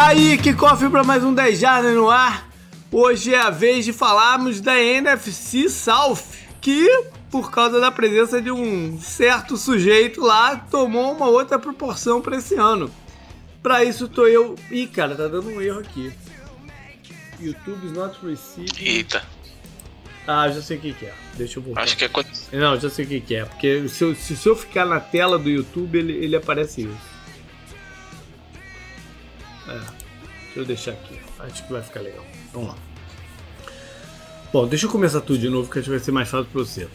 Tá aí, que cofre para mais um 10 Jardas no ar. Hoje é a vez de falarmos da NFC South, que, por causa da presença de um certo sujeito lá, tomou uma outra proporção para esse ano. Para isso tô eu. Ih, cara, tá dando um erro aqui. YouTube is not receiving. Eita. Ah, já sei o que, que é. Deixa eu voltar. Acho que é quando. Não, já sei o que, que é. Porque se eu, se eu ficar na tela do YouTube, ele, ele aparece isso. É, deixa eu deixar aqui. Acho que vai ficar legal. Vamos lá. Bom, deixa eu começar tudo de novo, que acho que vai ser mais fácil pra você.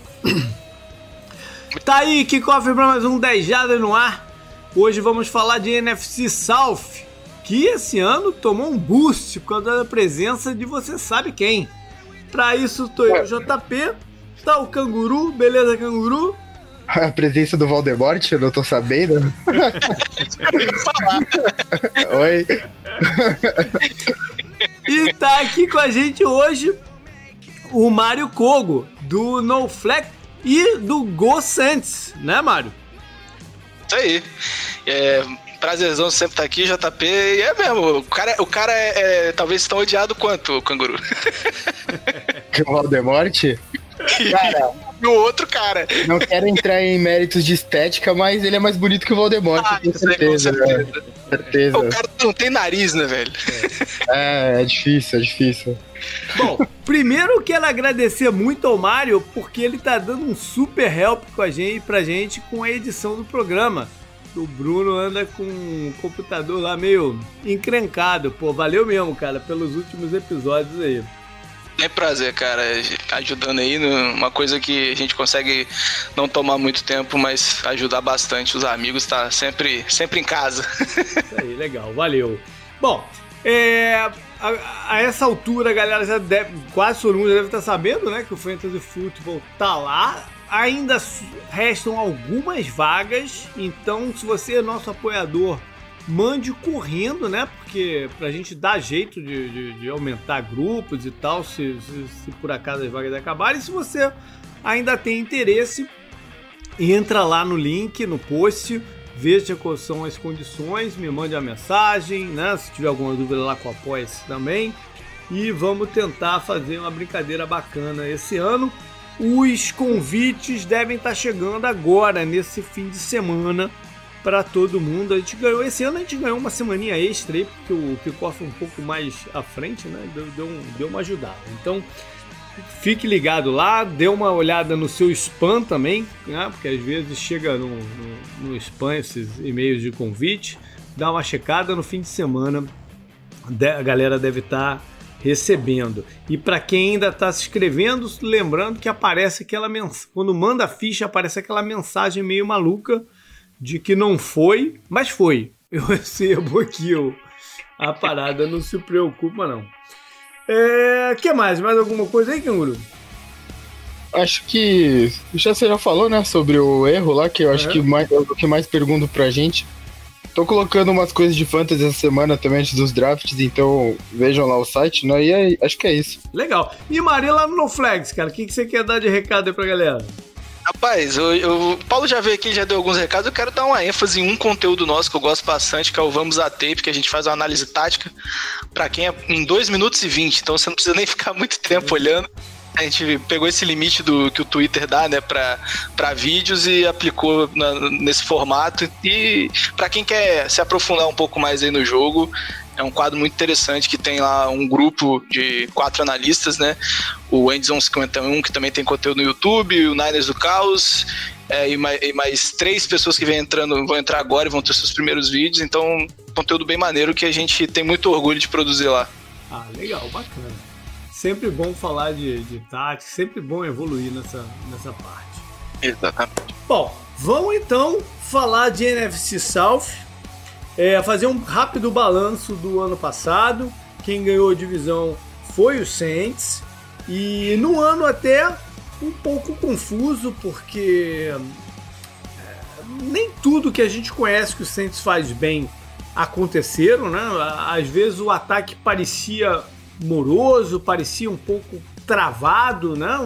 tá aí, kickoff pra mais um 10 Jadas no ar. Hoje vamos falar de NFC South, que esse ano tomou um boost por causa da presença de você sabe quem. Pra isso, tô eu, JP, tá o Canguru, beleza, Canguru? A presença do Valdemort, eu não tô sabendo. Oi. E tá aqui com a gente hoje o Mário Kogo, do NoFlex e do Go Santos, né, Mário? Isso aí. É, prazerzão sempre estar aqui, JP. E é mesmo, o cara, o cara é, é talvez tão odiado quanto o canguru. Que o Valdemort? Cara, E o outro cara. não quero entrar em méritos de estética, mas ele é mais bonito que o Valdemort, Ah, com isso aí, com certeza. né? certeza. certeza. O cara não tem nariz, né, velho? É, é difícil, é difícil. Bom, primeiro eu quero agradecer muito ao Mário, porque ele tá dando um super help com a gente, pra gente com a edição do programa. O Bruno anda com o computador lá meio encrencado. Pô, valeu mesmo, cara, pelos últimos episódios aí. É prazer, cara, ajudando aí numa coisa que a gente consegue não tomar muito tempo, mas ajudar bastante os amigos, tá sempre, sempre em casa. Isso aí, legal, valeu. Bom, é, a, a essa altura, galera já deve, quase todo mundo já deve estar sabendo, né, que o Fantasy Football tá lá. Ainda restam algumas vagas, então se você é nosso apoiador, mande correndo, né, porque pra gente dar jeito de, de- de aumentar grupos e tal, se, se- se por acaso as vagas acabarem. Se você ainda tem interesse, entra lá no link, no post, veja quais são as condições, me mande uma mensagem, né? Se tiver alguma dúvida lá com Apoia-se também. E vamos tentar fazer uma brincadeira bacana esse ano. Os convites devem estar chegando agora, nesse fim de semana, para todo mundo. A gente ganhou, esse ano a gente ganhou uma semaninha extra aí, porque o kickoff um pouco mais à frente, né? Deu, deu, um- deu uma ajudada. Então, Fique ligado lá, dê uma olhada no seu spam também, né? porque às vezes chega no, no, no spam esses e-mails de convite. Dá uma checada no fim de semana, a galera deve estar recebendo. E para quem ainda está se inscrevendo, lembrando que aparece aquela mensagem, quando manda a ficha, aparece aquela mensagem meio maluca de que não foi, mas foi. Eu recebo aqui o, a parada, não se preocupa não. É, que mais? Mais alguma coisa aí, Canguru? Acho que já você já falou, né, sobre o erro lá, que eu acho É. que mais, é o que mais perguntam pra gente. Tô colocando umas coisas de fantasy essa semana também antes dos drafts, então vejam lá o site, né? E aí, acho que é isso. Legal. E Maria lá no NoFlex, cara, o que, que você quer dar de recado aí pra galera? Rapaz, o Paulo já veio aqui, já deu alguns recados. Eu quero dar uma ênfase em um conteúdo nosso que eu gosto bastante, que é o Vamos a Tape, que a gente faz uma análise tática pra quem é em 2 minutos e 20. Então você não precisa nem ficar muito tempo olhando. A gente pegou esse limite do que o Twitter dá, né, pra vídeos e aplicou na- nesse formato. E pra quem quer se aprofundar um pouco mais aí no jogo, é um quadro muito interessante que tem lá um grupo de quatro analistas, né? O Endzone 51, que também tem conteúdo no YouTube, o Niners do Caos, é, e, mais, e mais três pessoas que vem entrando, vão entrar agora e vão ter seus primeiros vídeos. Então, conteúdo bem maneiro que a gente tem muito orgulho de produzir lá. Ah, legal, bacana. Sempre bom falar de, de tática, sempre bom evoluir nessa, nessa parte. Exatamente. Bom, vamos então falar de NFC South, é, fazer um rápido balanço do ano passado. Quem ganhou a divisão foi o Saints. E no ano até um pouco confuso, porque é, nem tudo que a gente conhece que o Saints faz bem aconteceram, né? Às vezes o ataque parecia moroso, parecia um pouco travado, né?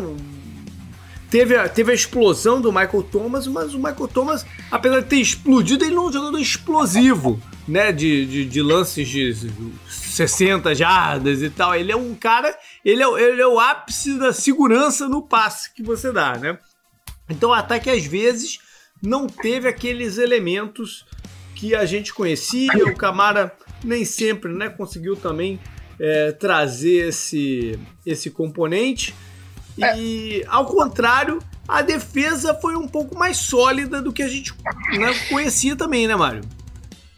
Teve a, teve a explosão do Michael Thomas, mas o Michael Thomas, apesar de ter explodido, ele não é um jogador explosivo. né, de, de, de lances de 60 jardas e tal. Ele é um cara, ele é, ele é o ápice da segurança no passe que você dá, né? Então o ataque às vezes não teve aqueles elementos que a gente conhecia. O Camara nem sempre né, conseguiu também é, trazer esse, esse componente. E ao contrário, a defesa foi um pouco mais sólida do que a gente né, conhecia também, né, Mário?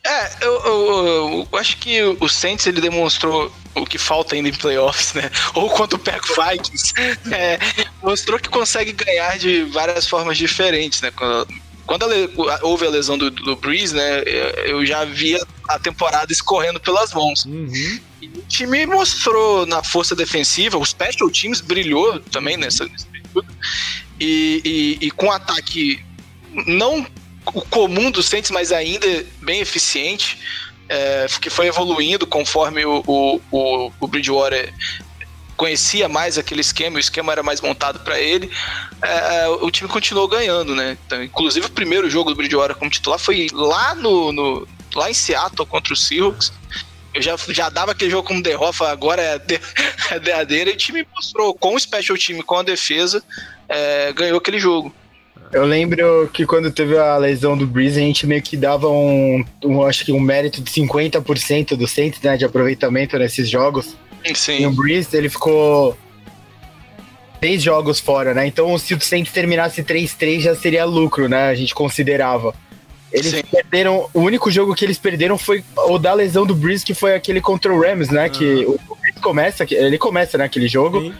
É, eu, eu, eu, acho que o Saints ele demonstrou o que falta ainda em playoffs, né? Ou quando pega o Vikings, é, mostrou que consegue ganhar de várias formas diferentes, né? Quando, a, houve a lesão do, do Breeze, né? Eu já via a temporada escorrendo pelas mãos. Uhum. E o time mostrou na força defensiva, o Special Teams brilhou também nessa, nesse período. E, e, e com ataque não o comum dos Saints, mas ainda bem eficiente, é, que foi evoluindo conforme o, o, o, o Bridgewater conhecia mais aquele esquema, o esquema era mais montado para ele, é, é, o time continuou ganhando, né? Então, inclusive o primeiro jogo do Bridgewater como titular foi lá no, no lá em Seattle contra o Seahawks. Eu já, já dava aquele jogo como derrota, agora é, de, é derradeira, e o time mostrou com o special time, com a defesa, é, ganhou aquele jogo. Eu lembro que quando teve a lesão do Breeze, a gente meio que dava um, um acho que um mérito de 50% do Saints, né, de aproveitamento nesses jogos. Sim. E o Breeze, ele ficou três jogos fora, né? Então, se o Saints terminasse 3-3, já seria lucro, né? A gente considerava. Eles Sim. perderam. O único jogo que eles perderam foi o da lesão do Breeze, que foi aquele contra o Rams, né? Que o, o Breeze começa, ele começa naquele né, jogo. Sim.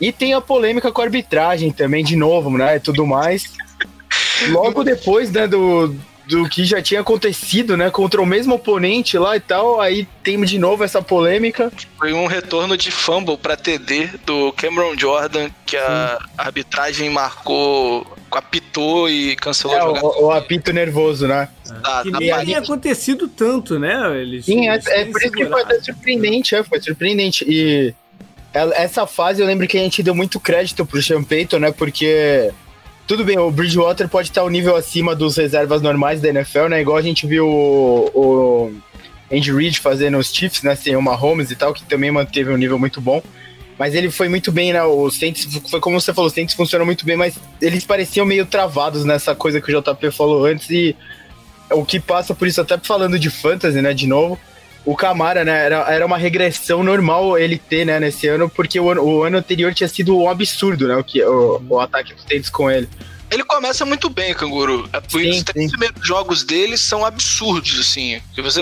E tem a polêmica com a arbitragem também, de novo, né? Tudo mais. Logo depois, né, do, do que já tinha acontecido, né, contra o mesmo oponente lá e tal, aí tem de novo essa polêmica. Foi um retorno de fumble para TD do Cameron Jordan, que a Sim. arbitragem marcou, apitou e cancelou é, a jogada. O, o apito nervoso, né? Ah, que nem tinha acontecido tanto, né? Eles, Sim, é, é por isso que foi até surpreendente, é, foi surpreendente. E essa fase eu lembro que a gente deu muito crédito pro Sean Payton, né, porque tudo bem, o Bridgewater pode estar um nível acima dos reservas normais da NFL, né? Igual a gente viu o, o Andy Reid fazendo os Chiefs, né? Sem o Mahomes e tal, que também manteve um nível muito bom. Mas ele foi muito bem, né? Os Saints, foi como você falou, os Saints funcionam muito bem, mas eles pareciam meio travados nessa coisa que o JP falou antes. E o que passa por isso, até falando de fantasy, né? De novo, o Camara, né, era, era uma regressão normal ele ter, né, nesse ano, porque o, o ano anterior tinha sido um absurdo, né, o, que, o, o ataque dos Saints com ele. Ele começa muito bem, Canguru. É sim, os três primeiros jogos dele são absurdos, assim. Que você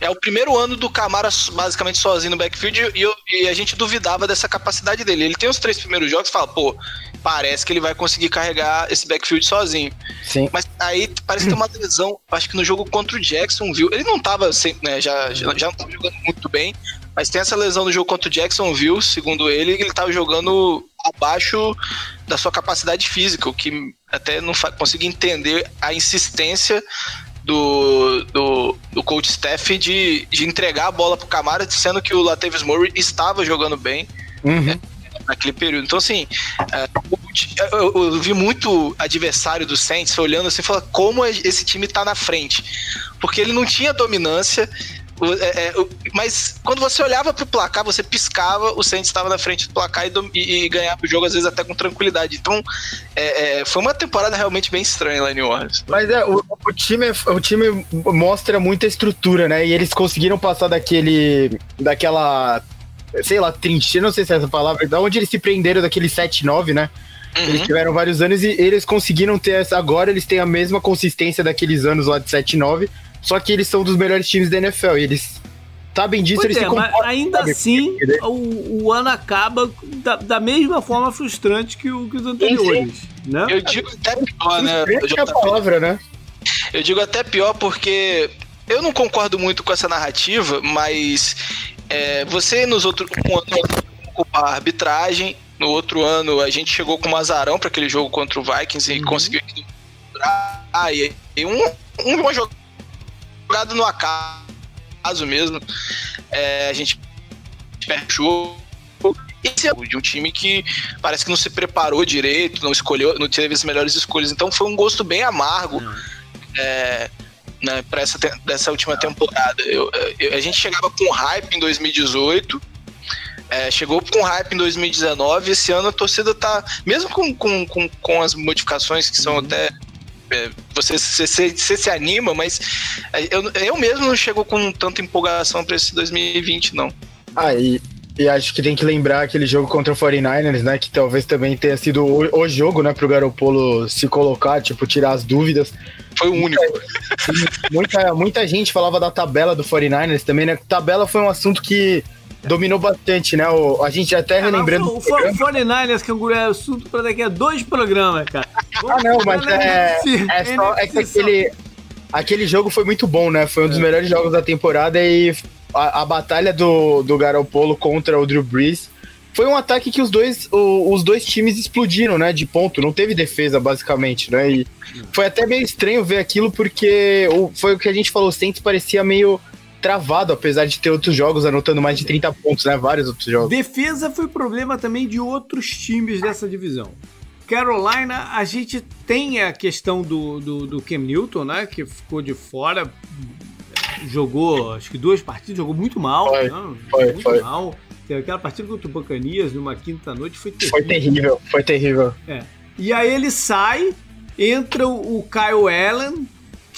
É o primeiro ano do Camara basicamente sozinho no backfield e, eu, e, a gente duvidava dessa capacidade dele. Ele tem os três primeiros jogos e fala, pô, parece que ele vai conseguir carregar esse backfield sozinho. Sim. Mas aí parece que tem uma lesão, acho que no jogo contra o Jackson, viu? Ele não tava, né, já, já, já não tava jogando muito bem, mas tem essa lesão no jogo contra o Jacksonville, segundo ele, ele estava jogando abaixo da sua capacidade física, o que até não consigo entender a insistência do, do, do coach Steph de, de entregar a bola pro Camara, sendo que o Latavius Murray estava jogando bem. Uhum. É, naquele período. Então, assim, é, eu, eu, vi muito adversário do Saints olhando assim, falando como esse time tá na frente. Porque ele não tinha dominância, é, é, mas quando você olhava pro placar, você piscava, o Saints estava na frente do placar e, e, e, ganhava o jogo, às vezes até com tranquilidade. Então, é, é, foi uma temporada realmente bem estranha lá em New Orleans. Mas é, o, o, time, o time mostra muita estrutura, né? E eles conseguiram passar daquele. daquela. sei lá, trincheira, não sei se é essa palavra, da onde eles se prenderam daquele 7-9, né? Uhum. Eles tiveram vários anos e eles conseguiram ter essa. Agora eles têm a mesma consistência daqueles anos lá de 7-9 só que eles são dos melhores times da NFL e eles sabem disso, pois eles é, mas ainda sabe? assim, o, o, ano acaba da, da, mesma forma frustrante que, o, que os anteriores. Sim, sim. Né? Eu digo até pior, né? É a palavra, né? Eu digo até pior porque eu não concordo muito com essa narrativa, mas é, você nos outros um ano culpar a arbitragem, no outro ano a gente chegou com um azarão para aquele jogo contra o Vikings e uhum. conseguiu ah, e, e um, uma jogada jogado no acaso mesmo. É, a gente fechou. Esse é de um time que parece que não se preparou direito, não escolheu, não teve as melhores escolhas. Então foi um gosto bem amargo. Hum. É, né, para essa dessa última temporada. Eu, eu, a gente chegava com hype em 2018, é, chegou com hype em 2019. Esse ano a torcida tá, mesmo com, com, com, com as modificações que são uhum. até você, você, você, se anima, mas é, eu, eu mesmo não chego com tanta empolgação para esse 2020, não. Ah, e, e acho que tem que lembrar aquele jogo contra o 49ers, né? Que talvez também tenha sido o, o jogo, né, pro Garopolo se colocar, tipo, tirar as dúvidas. Foi o único. Muita, muita gente falava da tabela do 49ers também, né? Tabela foi um assunto que dominou bastante, né? O, a gente até é, relembrando. O, o 49ers, que é assunto para daqui a dois programas, cara. ah, não, mas é, é, só, é que aquele, aquele jogo foi muito bom, né? Foi um dos é. melhores jogos da temporada e a, a batalha do, do Garoppolo contra o Drew Brees foi um ataque que os dois, o, os dois times explodiram, né? De ponto, não teve defesa, basicamente, né? E foi até meio estranho ver aquilo, porque o, foi o que a gente falou, o Saints parecia meio travado, apesar de ter outros jogos anotando mais de 30 pontos, né? Vários outros jogos. Defesa foi problema também de outros times dessa divisão. Carolina, a gente tem a questão do, do, do Cam Newton, né? Que ficou de fora jogou acho que duas partidas, jogou muito mal. Foi, não, foi, muito foi. mal. Teve aquela partida contra o Bacanias numa quinta noite, foi terrível. Foi terrível, foi terrível. É. E aí ele sai, entra o Kyle Allen,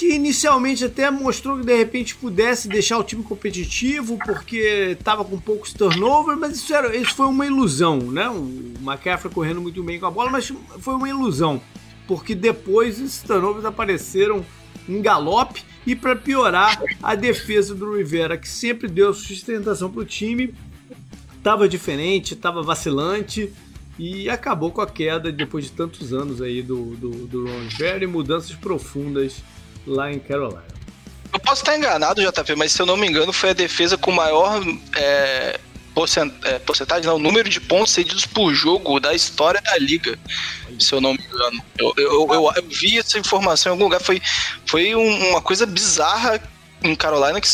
que inicialmente até mostrou que de repente pudesse deixar o time competitivo porque estava com poucos turnovers, mas isso, era, isso foi uma ilusão, né? O McCaffrey correndo muito bem com a bola, mas foi uma ilusão, porque depois esses turnovers apareceram em galope e para piorar, a defesa do Rivera, que sempre deu sustentação para o time, estava diferente, estava vacilante e acabou com a queda depois de tantos anos aí do, do, do Ron e mudanças profundas lá em Carolina. Eu posso estar enganado, JP, mas se eu não me engano, foi a defesa com maior é, é, porcentagem, não, número de pontos cedidos por jogo da história da liga, se eu não me engano. Eu, eu, eu, eu vi essa informação em algum lugar, foi, foi um, uma coisa bizarra em Carolina que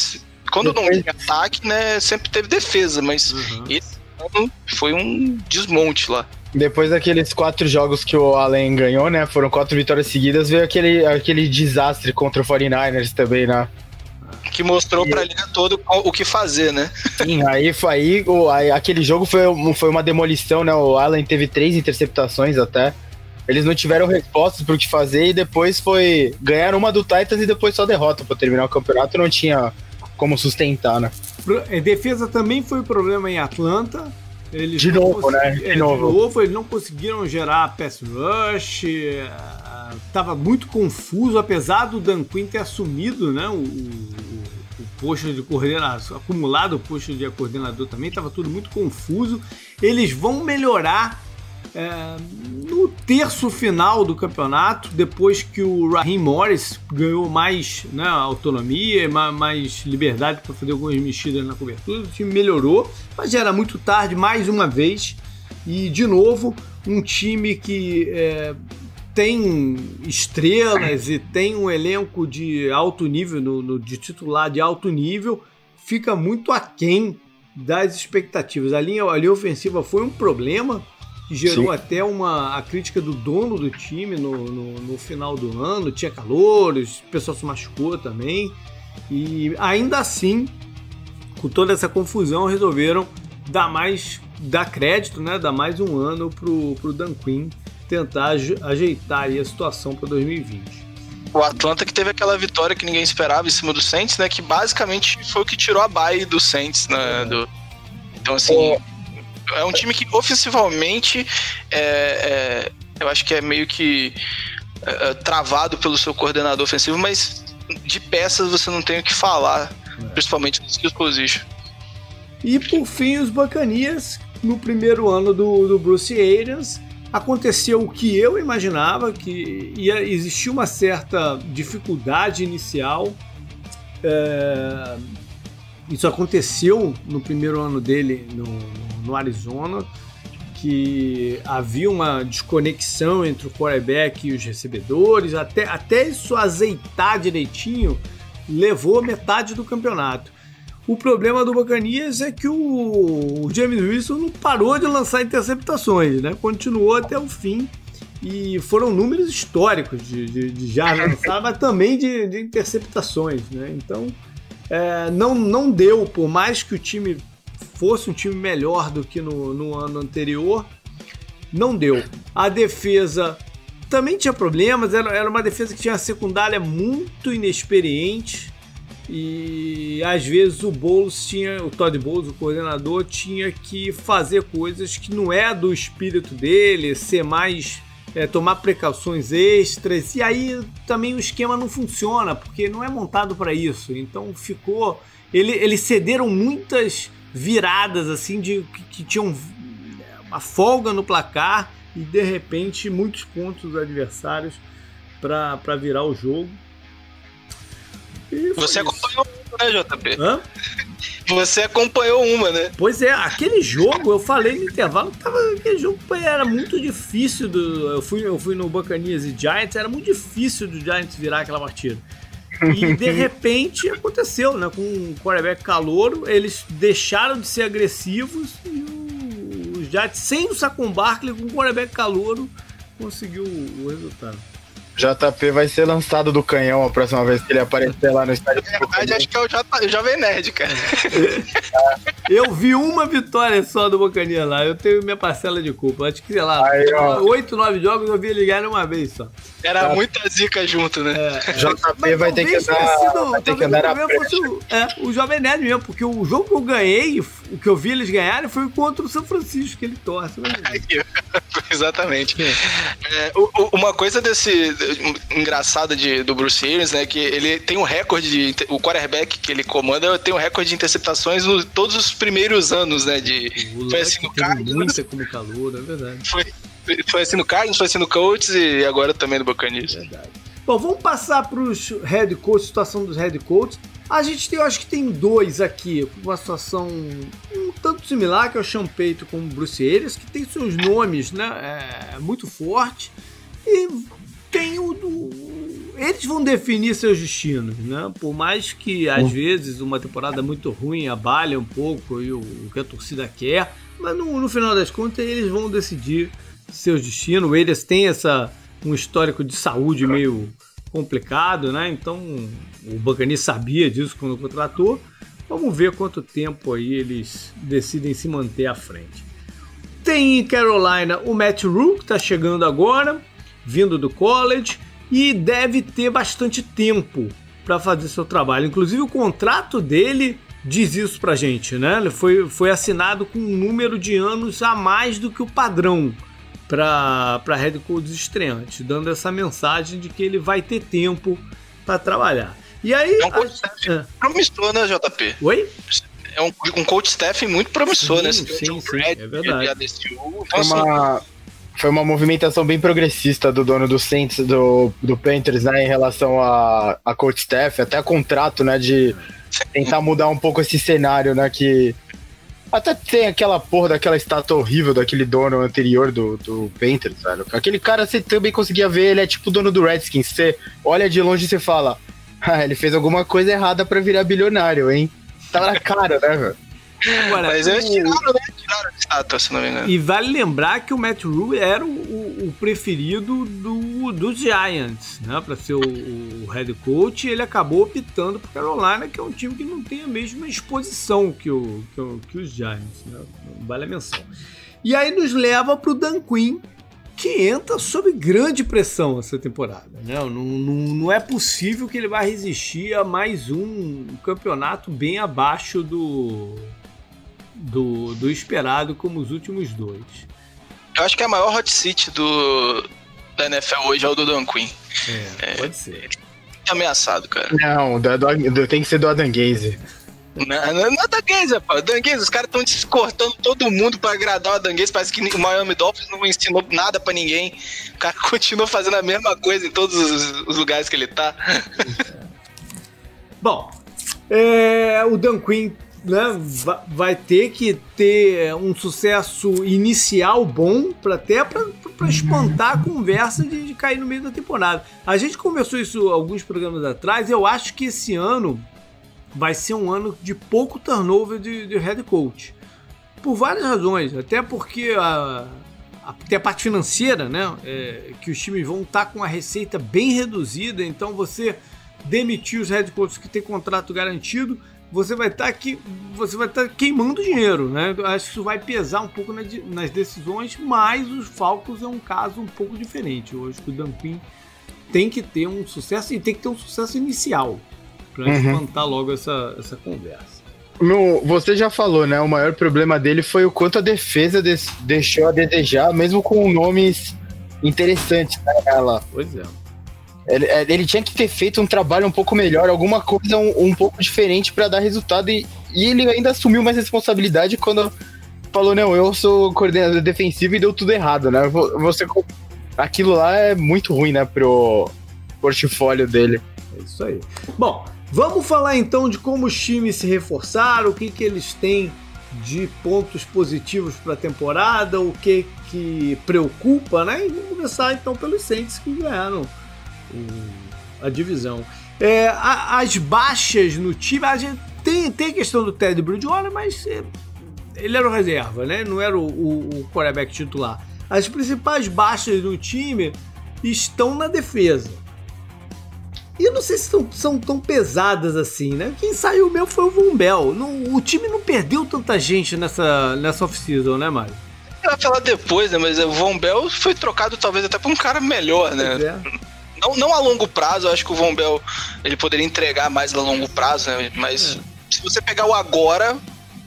quando não tem ataque, né, sempre teve defesa, mas uhum. esse ano foi um desmonte lá. Depois daqueles quatro jogos que o Allen ganhou, né? Foram quatro vitórias seguidas, veio aquele, aquele desastre contra o 49ers também, né? Que mostrou pra liga toda o que fazer, né? Sim, aí, aí, o, aí aquele jogo foi, foi uma demolição, né? O Allen teve três interceptações até. Eles não tiveram respostas pro que fazer e depois foi. Ganharam uma do Titans e depois só derrota para terminar o campeonato. Não tinha como sustentar, né? Defesa também foi problema em Atlanta. Eles de novo, né? De, é, novo. de novo. eles não conseguiram gerar pass rush. Estava é, muito confuso, apesar do Dan Quinn ter assumido né, o, o, o posto de coordenador, acumulado o posto de coordenador também, estava tudo muito confuso. Eles vão melhorar é, no terço final do campeonato, depois que o Raheem Morris ganhou mais né, autonomia, mais liberdade para fazer algumas mexidas na cobertura, o time melhorou, mas já era muito tarde mais uma vez. E de novo, um time que é, tem estrelas e tem um elenco de alto nível, no, no, de titular de alto nível, fica muito aquém das expectativas. A linha, a linha ofensiva foi um problema gerou Sim. até uma a crítica do dono do time no, no, no final do ano. Tinha calores, o pessoal se machucou também. E ainda assim, com toda essa confusão, resolveram dar mais dar crédito, né? Dar mais um ano pro, pro Dan Quinn tentar ajeitar a situação para 2020. O Atlanta que teve aquela vitória que ninguém esperava em cima do Saints, né? Que basicamente foi o que tirou a bye do Saints, né? Do... Então, assim, é um time que ofensivamente é, é, eu acho que é meio que é, é, travado pelo seu coordenador ofensivo, mas de peças você não tem o que falar, é. principalmente no skills position. E por fim, os Bacanias, no primeiro ano do, do Bruce Arians, aconteceu o que eu imaginava, que ia existir uma certa dificuldade inicial. É, isso aconteceu no primeiro ano dele no, no Arizona, que havia uma desconexão entre o quarterback e os recebedores, até, até isso azeitar direitinho, levou metade do campeonato. O problema do Bacanias é que o, James Wilson não parou de lançar interceptações, né? Continuou até o fim E foram números históricos de, de, de jardas mas também de, de interceptações. Né? Então, é, não, não deu, por mais que o time fosse um time melhor do que no, no ano anterior, não deu. A defesa também tinha problemas, era, era uma defesa que tinha secundária muito inexperiente. E às vezes o Bowles tinha, o Todd Bowles, o coordenador, tinha que fazer coisas que não é do espírito dele, ser mais. É, tomar precauções extras, e aí também o esquema não funciona, porque não é montado para isso. Então ficou. Ele, eles cederam muitas viradas assim de que, que tinham uma folga no placar e de repente muitos pontos dos adversários para virar o jogo. Você acompanhou uma, né, JP? Hã? Você acompanhou uma, né? Pois é, aquele jogo, eu falei no intervalo, tava, aquele jogo era muito difícil. Do, eu, fui, eu fui no Buccaneers e Giants, era muito difícil do Giants virar aquela partida. E de repente aconteceu, né? Com o quarterback calouro, eles deixaram de ser agressivos e o Giants, sem o Saquon Barkley, com o quarterback calouro, conseguiu o resultado. JP vai ser lançado do canhão a próxima vez que ele aparecer lá no estádio. Na verdade, acho que é o, J, o Jovem Nerd, cara. eu vi uma vitória só do Bocaninha lá. Eu tenho minha parcela de culpa. Acho que, sei lá, oito, nove jogos eu vi ele ganhar uma vez só. Era tá. muita zica junto, né? É, JP vai ter que andar, sido, vai ter que andar a o, é, o Jovem Nerd mesmo, porque o jogo que eu ganhei, o que eu vi eles ganharem foi contra o São Francisco, que ele torce. Né? Exatamente. É. É, uma coisa desse engraçada de, do Bruce Arians, né, que ele tem um recorde de o quarterback que ele comanda tem um recorde de interceptações nos todos os primeiros anos, né, de o foi assim no Cardinals, como calor, é verdade. Foi, foi assim no Cardinals, foi assim no Colts e agora também no Buccaneers. Verdade. Bom, vamos passar para os head coaches, situação dos head coaches. A gente tem, eu acho que tem dois aqui, uma situação um tanto similar, que é o Payton com o Bruce Arias, que tem seus nomes, né, é, muito forte. E tem o do. Eles vão definir seus destinos, né? Por mais que às vezes uma temporada muito ruim abale um pouco e o, o que a torcida quer, mas no, no, final das contas eles vão decidir seus destinos. Eles têm essa um histórico de saúde meio complicado, né? Então o Bacani sabia disso quando contratou. Vamos ver quanto tempo aí eles decidem se manter à frente. Tem em Carolina o Matt Rule, que está chegando agora vindo do college e deve ter bastante tempo para fazer seu trabalho. Inclusive o contrato dele diz isso pra gente, né? Ele foi, foi assinado com um número de anos a mais do que o padrão para head coaches estreantes, dando essa mensagem de que ele vai ter tempo para trabalhar. E aí. É um coach staff é. promissor, né, JP? Oi? É um, um coach staff muito promissor, sim, né? Sim, sim, é verdade. Então, uma, assim, foi uma movimentação bem progressista do dono do Saints, do, do Panthers, né, em relação a, a coach staff, até contrato, né, de tentar mudar um pouco esse cenário, né, que até tem aquela porra daquela estátua horrível daquele dono anterior do, do Panthers, velho. Aquele cara você também conseguia ver, ele é tipo o dono do Redskins, você olha de longe e você fala, ah, ele fez alguma coisa errada para virar bilionário, hein? Tá na cara, né, velho? Mas eles tiraram, né? Estátua, se não me engano. E vale lembrar que o Matt Rule era o, o, preferido do, do Giants, né? Para ser o, o, head coach. E ele acabou optando por Carolina, que é um time que não tem a mesma exposição que, o, que, o, que os Giants, né? Vale a menção. E aí nos leva para o Dan Quinn, que entra sob grande pressão essa temporada. Né? Não, não, não é possível que ele vá resistir a mais um campeonato bem abaixo do, do, do esperado como os últimos dois. Eu acho que a maior hot seat do, da NFL hoje é o do Dan Quinn. É, é pode ser. É ameaçado, cara. Não, do, do, tem que ser do Adam Gaze. Não, não, não é Danguese, pô. Os caras estão cortando todo mundo pra agradar o Danguese. Parece que o Miami Dolphins não ensinou nada pra ninguém. O cara continua fazendo a mesma coisa em todos os, os lugares que ele tá. Bom, é, o Dan Quinn né, vai ter que ter um sucesso inicial bom para até para espantar a conversa de, de, cair no meio da temporada. A gente conversou isso alguns programas atrás. Eu acho que esse ano vai ser um ano de pouco turnover de, de head coach. Por várias razões. Até porque a, tem a parte financeira, né? É, que os times vão estar tá com a receita bem reduzida, então você demitir os head coaches que tem contrato garantido, você vai estar tá aqui, você vai estar tá queimando dinheiro, né? Acho que isso vai pesar um pouco nas decisões, mas os Falcons é um caso um pouco diferente. Hoje o Dampin tem que ter um sucesso e tem que ter um sucesso inicial para uhum. espantar logo essa, essa conversa. No, você já falou, né? O maior problema dele foi o quanto a defesa des, deixou a desejar, mesmo com nomes interessantes né, ela. Pois é. Ele, é, ele, tinha que ter feito um trabalho um pouco melhor, alguma coisa um, um pouco diferente para dar resultado. E, e, ele ainda assumiu mais responsabilidade quando falou: Não, eu sou coordenador defensivo e deu tudo errado, né? Você, aquilo lá é muito ruim, né, pro portfólio dele. É isso aí. Bom, vamos falar então de como os times se reforçaram, o que, que eles têm de pontos positivos para a temporada, o que que preocupa, né? E vamos começar então pelos Saints que ganharam a divisão. É, a, as baixas no time, a gente tem, tem a questão do Ted Bridgewater, mas é, ele era o reserva, né? Não era o, o, o quarterback titular. As principais baixas no time estão na defesa. E eu não sei se são, são tão pesadas assim, né? Quem saiu mesmo foi o. Não, o time não perdeu tanta gente nessa, nessa off-season, né, Mário? Eu ia falar depois, né? Mas o Von Bell foi trocado talvez até pra um cara melhor, né? É. Não, não a longo prazo, eu acho que o Von Bell ele poderia entregar mais a longo prazo, né? Mas é. se você pegar o agora,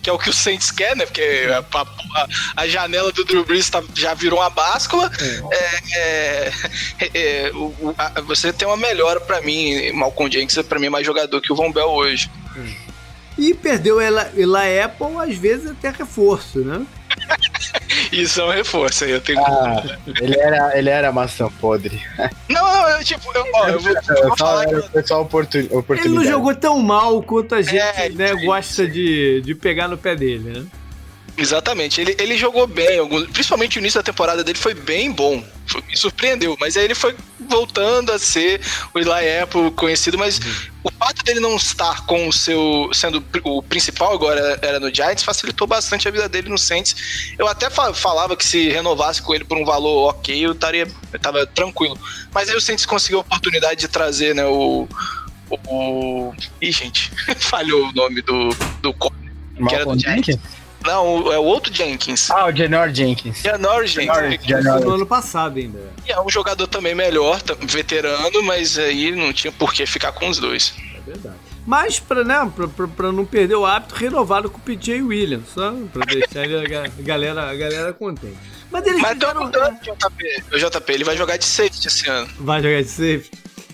que é o que o Saints quer, né? Porque a, a, a janela do Drew Brees tá, já virou uma báscula. É. É, é, é o, a, você tem uma melhora para mim. Malcolm Jenkins é pra mim mais jogador que o Von Bell hoje. E perdeu ela, ela Apple, às vezes até reforço, né? Isso é um reforço aí, eu tenho ah, ele era Ele era maçã podre. Não, não, eu, tipo, eu, ó, eu vou, eu vou falar. Foi só oportunidade. Ele não jogou tão mal quanto a gente é, né, gosta de, de pegar no pé dele, né? Exatamente, ele, ele jogou bem, principalmente o início da temporada dele foi bem bom, foi, me surpreendeu, mas aí ele foi voltando a ser o Eli Apple conhecido, mas uhum. o fato dele não estar com o seu, sendo o principal agora era no Giants, facilitou bastante a vida dele no Saints. Eu até falava que se renovasse com ele por um valor ok, eu estaria eu tava tranquilo, mas aí o Saints conseguiu a oportunidade de trazer, né, o... o. Ih, gente, falhou o nome do, do que era do Giants. Não, é o outro Jenkins. Ah, o Janor Jenkins. Janor Jenkins. Janor. No ano passado ainda. E é um jogador também melhor, veterano, mas aí não tinha por que ficar com os dois. É verdade. Mas, pra, né, pra, pra, pra não perder o hábito, renovado com o PJ Williams, só pra deixar a galera, a galera contente. Mas eles Mas fizeram... mudando, JP. O JP, ele vai jogar de safety esse ano. Vai jogar de safety?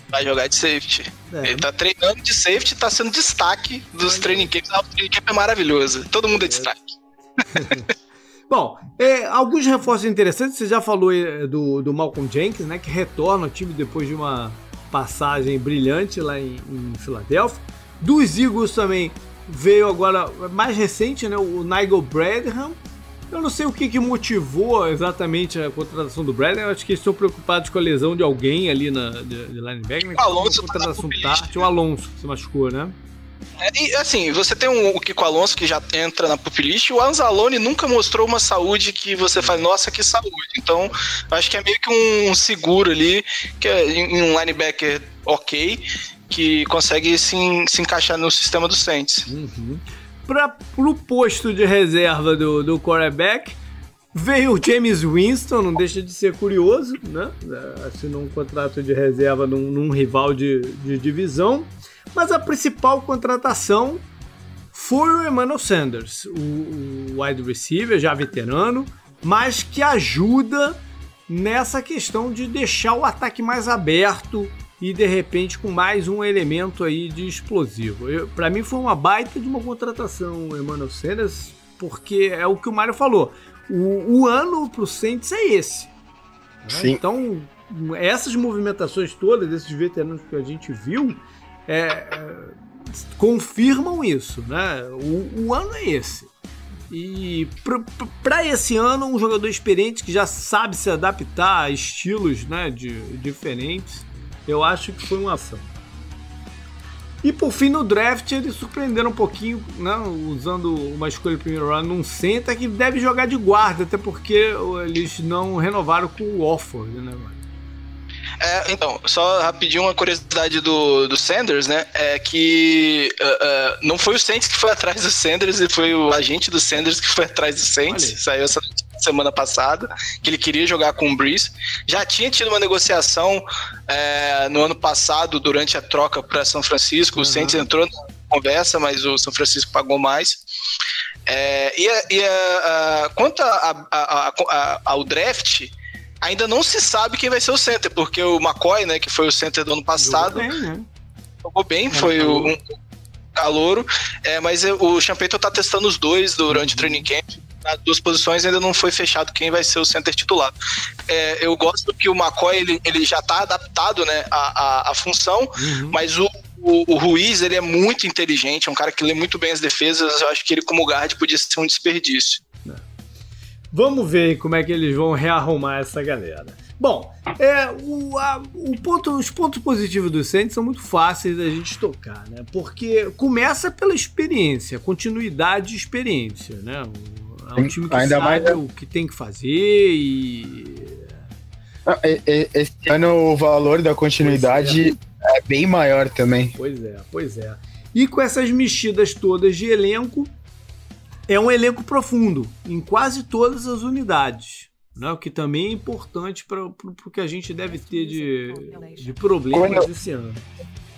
Vai jogar de safety. É. Ele tá treinando de safety, tá sendo destaque dos training camps. O training camp é maravilhoso. Todo mundo é, é. destaque. Bom, é, alguns reforços interessantes. Você já falou é, do, do Malcolm Jenkins, né? Que retorna ao time depois de uma passagem brilhante lá em, em Filadélfia. Dos Eagles também veio agora, mais recente, né? O Nigel Bradham. Eu não sei o que, que motivou exatamente a contratação do Bradham. Eu acho que eles estão preocupados com a lesão de alguém ali na de, de linebacker. O Alonso tá contratação tá, o Alonso que se machucou, né? É, e assim, você tem um, o Kiko Alonso que já entra na pupilist, e o Anzalone nunca mostrou uma saúde que você fala, nossa, que saúde. Então, acho que é meio que um seguro ali, que é um linebacker ok, que consegue se, se encaixar no sistema do Saints. Uhum. Para o posto de reserva do, do quarterback, veio o James Winston, não deixa de ser curioso, né? Assinou um contrato de reserva num, num rival de, de divisão. Mas a principal contratação foi o Emmanuel Sanders, o, o wide receiver, já veterano, mas que ajuda nessa questão de deixar o ataque mais aberto e de repente com mais um elemento aí de explosivo. Para mim foi uma baita de uma contratação, o Emmanuel Sanders, porque é o que o Mário falou. O, o ano pro Saints é esse. Né? Então, essas movimentações todas, desses veteranos que a gente viu, é, confirmam isso, né? O, o, ano é esse. E para esse ano, um jogador experiente que já sabe se adaptar a estilos né, de, diferentes, eu acho que foi uma ação. E por fim, no draft, eles surpreenderam um pouquinho, né, usando uma escolha de primeiro round num center que deve jogar de guarda, até porque eles não renovaram com o Offord, né, mano? É, então, só rapidinho uma curiosidade do, do Sanders, né? É que uh, uh, não foi o Saints que foi atrás do Sanders, e foi o agente do Sanders que foi atrás do Saints. Saiu essa semana passada, que ele queria jogar com o Breeze. Já tinha tido uma negociação é, no ano passado, durante a troca para São Francisco. O uhum. Saints entrou na conversa, mas o São Francisco pagou mais. É, e, e quanto a, a, a, ao draft, ainda não se sabe quem vai ser o center, porque o McCoy, né, que foi o center do ano passado, jogou bem, né? jogou bem foi o, um calouro, é, mas o Champeito tá testando os dois durante uhum. o training camp. Nas duas posições ainda não foi fechado quem vai ser o center titular. É, eu gosto que o McCoy ele, ele já tá adaptado né, à, à, à função, uhum. mas o, o, o, Ruiz ele é muito inteligente, é um cara que lê muito bem as defesas. Eu acho que ele, como guard, podia ser um desperdício. Vamos ver como é que eles vão rearrumar essa galera. Bom, é, o, a, o ponto, os pontos positivos do Saints são muito fáceis da gente tocar, né? Porque começa pela experiência, continuidade de experiência, né? É um time que Ainda sabe mais... É- o que tem que fazer e... Esse ano o valor da continuidade é. é bem maior também. Pois é, pois é. E com essas mexidas todas de elenco, é um elenco profundo em quase todas as unidades. Né? O que também é importante para o que a gente deve ter de, de problemas quando, esse ano.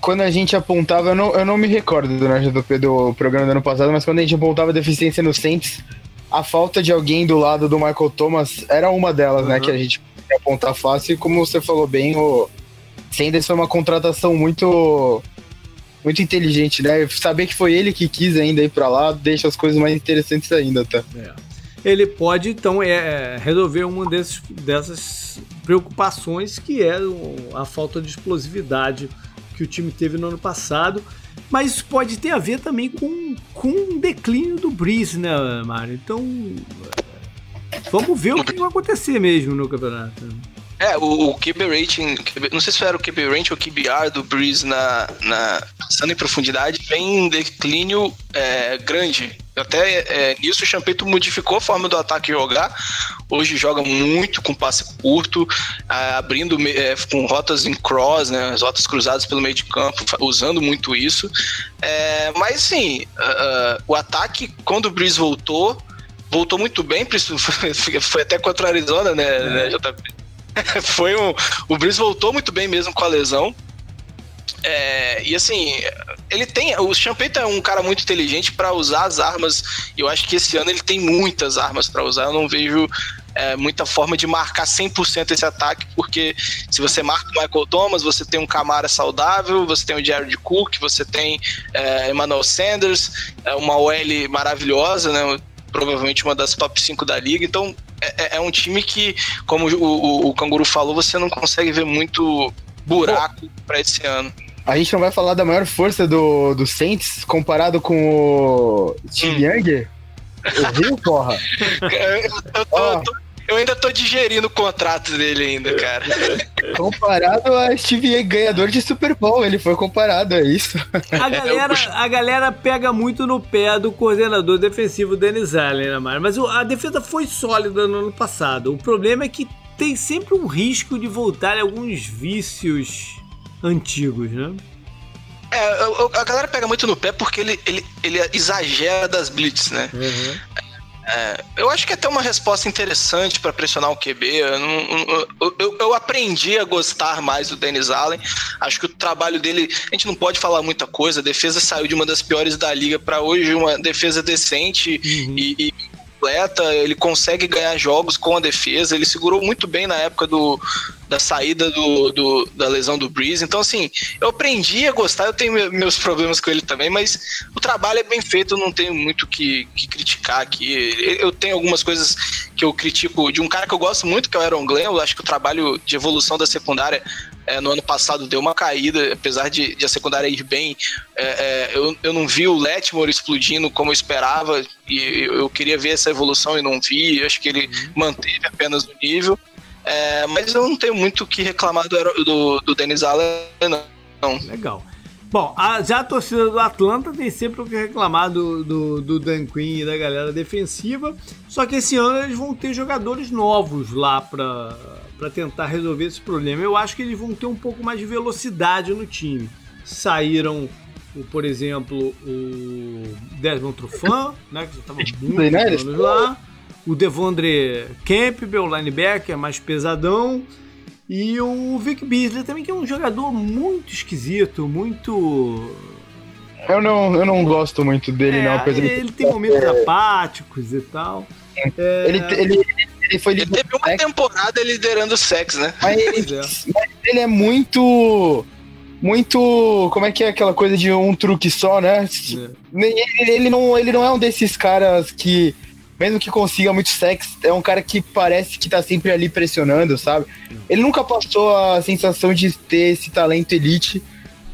Quando a gente apontava, eu não, eu não me recordo né, do, do programa do ano passado, mas quando a gente apontava deficiência no Saints, a falta de alguém do lado do Michael Thomas era uma delas, uhum. né? Que a gente apontar fácil. E como você falou bem, o Sanders foi uma contratação muito muito inteligente, né? Saber que foi ele que quis ainda ir para lá deixa as coisas mais interessantes ainda, tá? É. Ele pode, então, é, é, resolver uma desses, dessas preocupações que é a falta de explosividade que o time teve no ano passado. Mas isso pode ter a ver também com, com o declínio do Breeze, né, Mário? Então, vamos ver o que vai acontecer mesmo no campeonato. É, o, o QB rating, não sei se era o QB rating ou o QBR do Breeze na, na passando em profundidade, vem em declínio é, grande. Até é, nisso o Champeito modificou a forma do ataque jogar. Hoje joga muito com passe curto, é, abrindo é, com rotas em cross, né, as rotas cruzadas pelo meio de campo, usando muito isso. É, mas sim, uh, uh, o ataque, quando o Breeze voltou, voltou muito bem, foi até contra a Arizona, né, né JP? foi um. O Breeze voltou muito bem mesmo com a lesão. É, e assim, ele tem. O Champeito é um cara muito inteligente para usar as armas. Eu acho que esse ano ele tem muitas armas para usar. Eu não vejo é, muita forma de marcar 100% esse ataque, porque se você marca o Michael Thomas, você tem um Camara saudável, você tem o Jared Cook, você tem é, Emmanuel Sanders, é uma OL maravilhosa, né? provavelmente uma das top 5 da liga. Então é, é, é um time que, como o, o, o Canguru falou, você não consegue ver muito buraco para esse ano. A gente não vai falar da maior força do, do Saints comparado com o Steve hum. Young? Viu, porra? eu, tô, oh. tô, eu ainda tô digerindo o contrato dele ainda, cara. Comparado a Steve ganhador de Super Bowl, ele foi comparado a isso. A galera, a galera pega muito no pé do coordenador defensivo Dennis Allen, né, Mário? Mas a defesa foi sólida no ano passado. O problema é que tem sempre um risco de voltar a alguns vícios antigos, né? É, a galera pega muito no pé porque ele, ele, ele exagera das blitz, né? Uhum. É, eu acho que é até uma resposta interessante para pressionar o QB. Eu, eu, eu, eu, aprendi a gostar mais do Dennis Allen. Acho que o trabalho dele, a gente não pode falar muita coisa. A defesa saiu de uma das piores da liga para hoje uma defesa decente uhum. e, e completa, ele consegue ganhar jogos com a defesa, ele segurou muito bem na época do, da saída do, do, da lesão do Breeze. Então, assim, eu aprendi a gostar, eu tenho meus problemas com ele também, mas o trabalho é bem feito, não tenho muito que, que criticar aqui. Eu tenho algumas coisas que eu critico de um cara que eu gosto muito, que é o Aaron Glenn, eu acho que o trabalho de evolução da secundária é, no ano passado deu uma caída, apesar de, de a secundária ir bem. É, é, eu, eu não vi o Letmore explodindo como eu esperava, e eu, eu queria ver essa evolução e não vi. Acho que ele uhum. manteve apenas o nível. É, mas eu não tenho muito o que reclamar do, do, do Denis Allen, não. Legal. Bom, a, já a torcida do Atlanta tem sempre o que reclamar do, do, do Dan Quinn e da galera defensiva. Só que esse ano eles vão ter jogadores novos lá para para tentar resolver esse problema. Eu acho que eles vão ter um pouco mais de velocidade no time. Saíram, por exemplo, o Desmond Trufant, né, que já estava muito anos lá. O Devondre Campbell, linebacker, mais pesadão. E o Vic Beasley também, que é um jogador muito esquisito, muito. Eu não, eu não gosto muito dele, é, não. Ele, ele tem momentos é... apáticos e tal. É... Ele, ele, ele foi ele teve uma temporada liderando o sex, né? Mas ele, é. mas ele é muito. Muito. Como é que é aquela coisa de um truque só, né? É. Ele, ele, não, ele não é um desses caras que mesmo que consiga muito sexo, é um cara que parece que tá sempre ali pressionando, sabe? Ele nunca passou a sensação de ter esse talento elite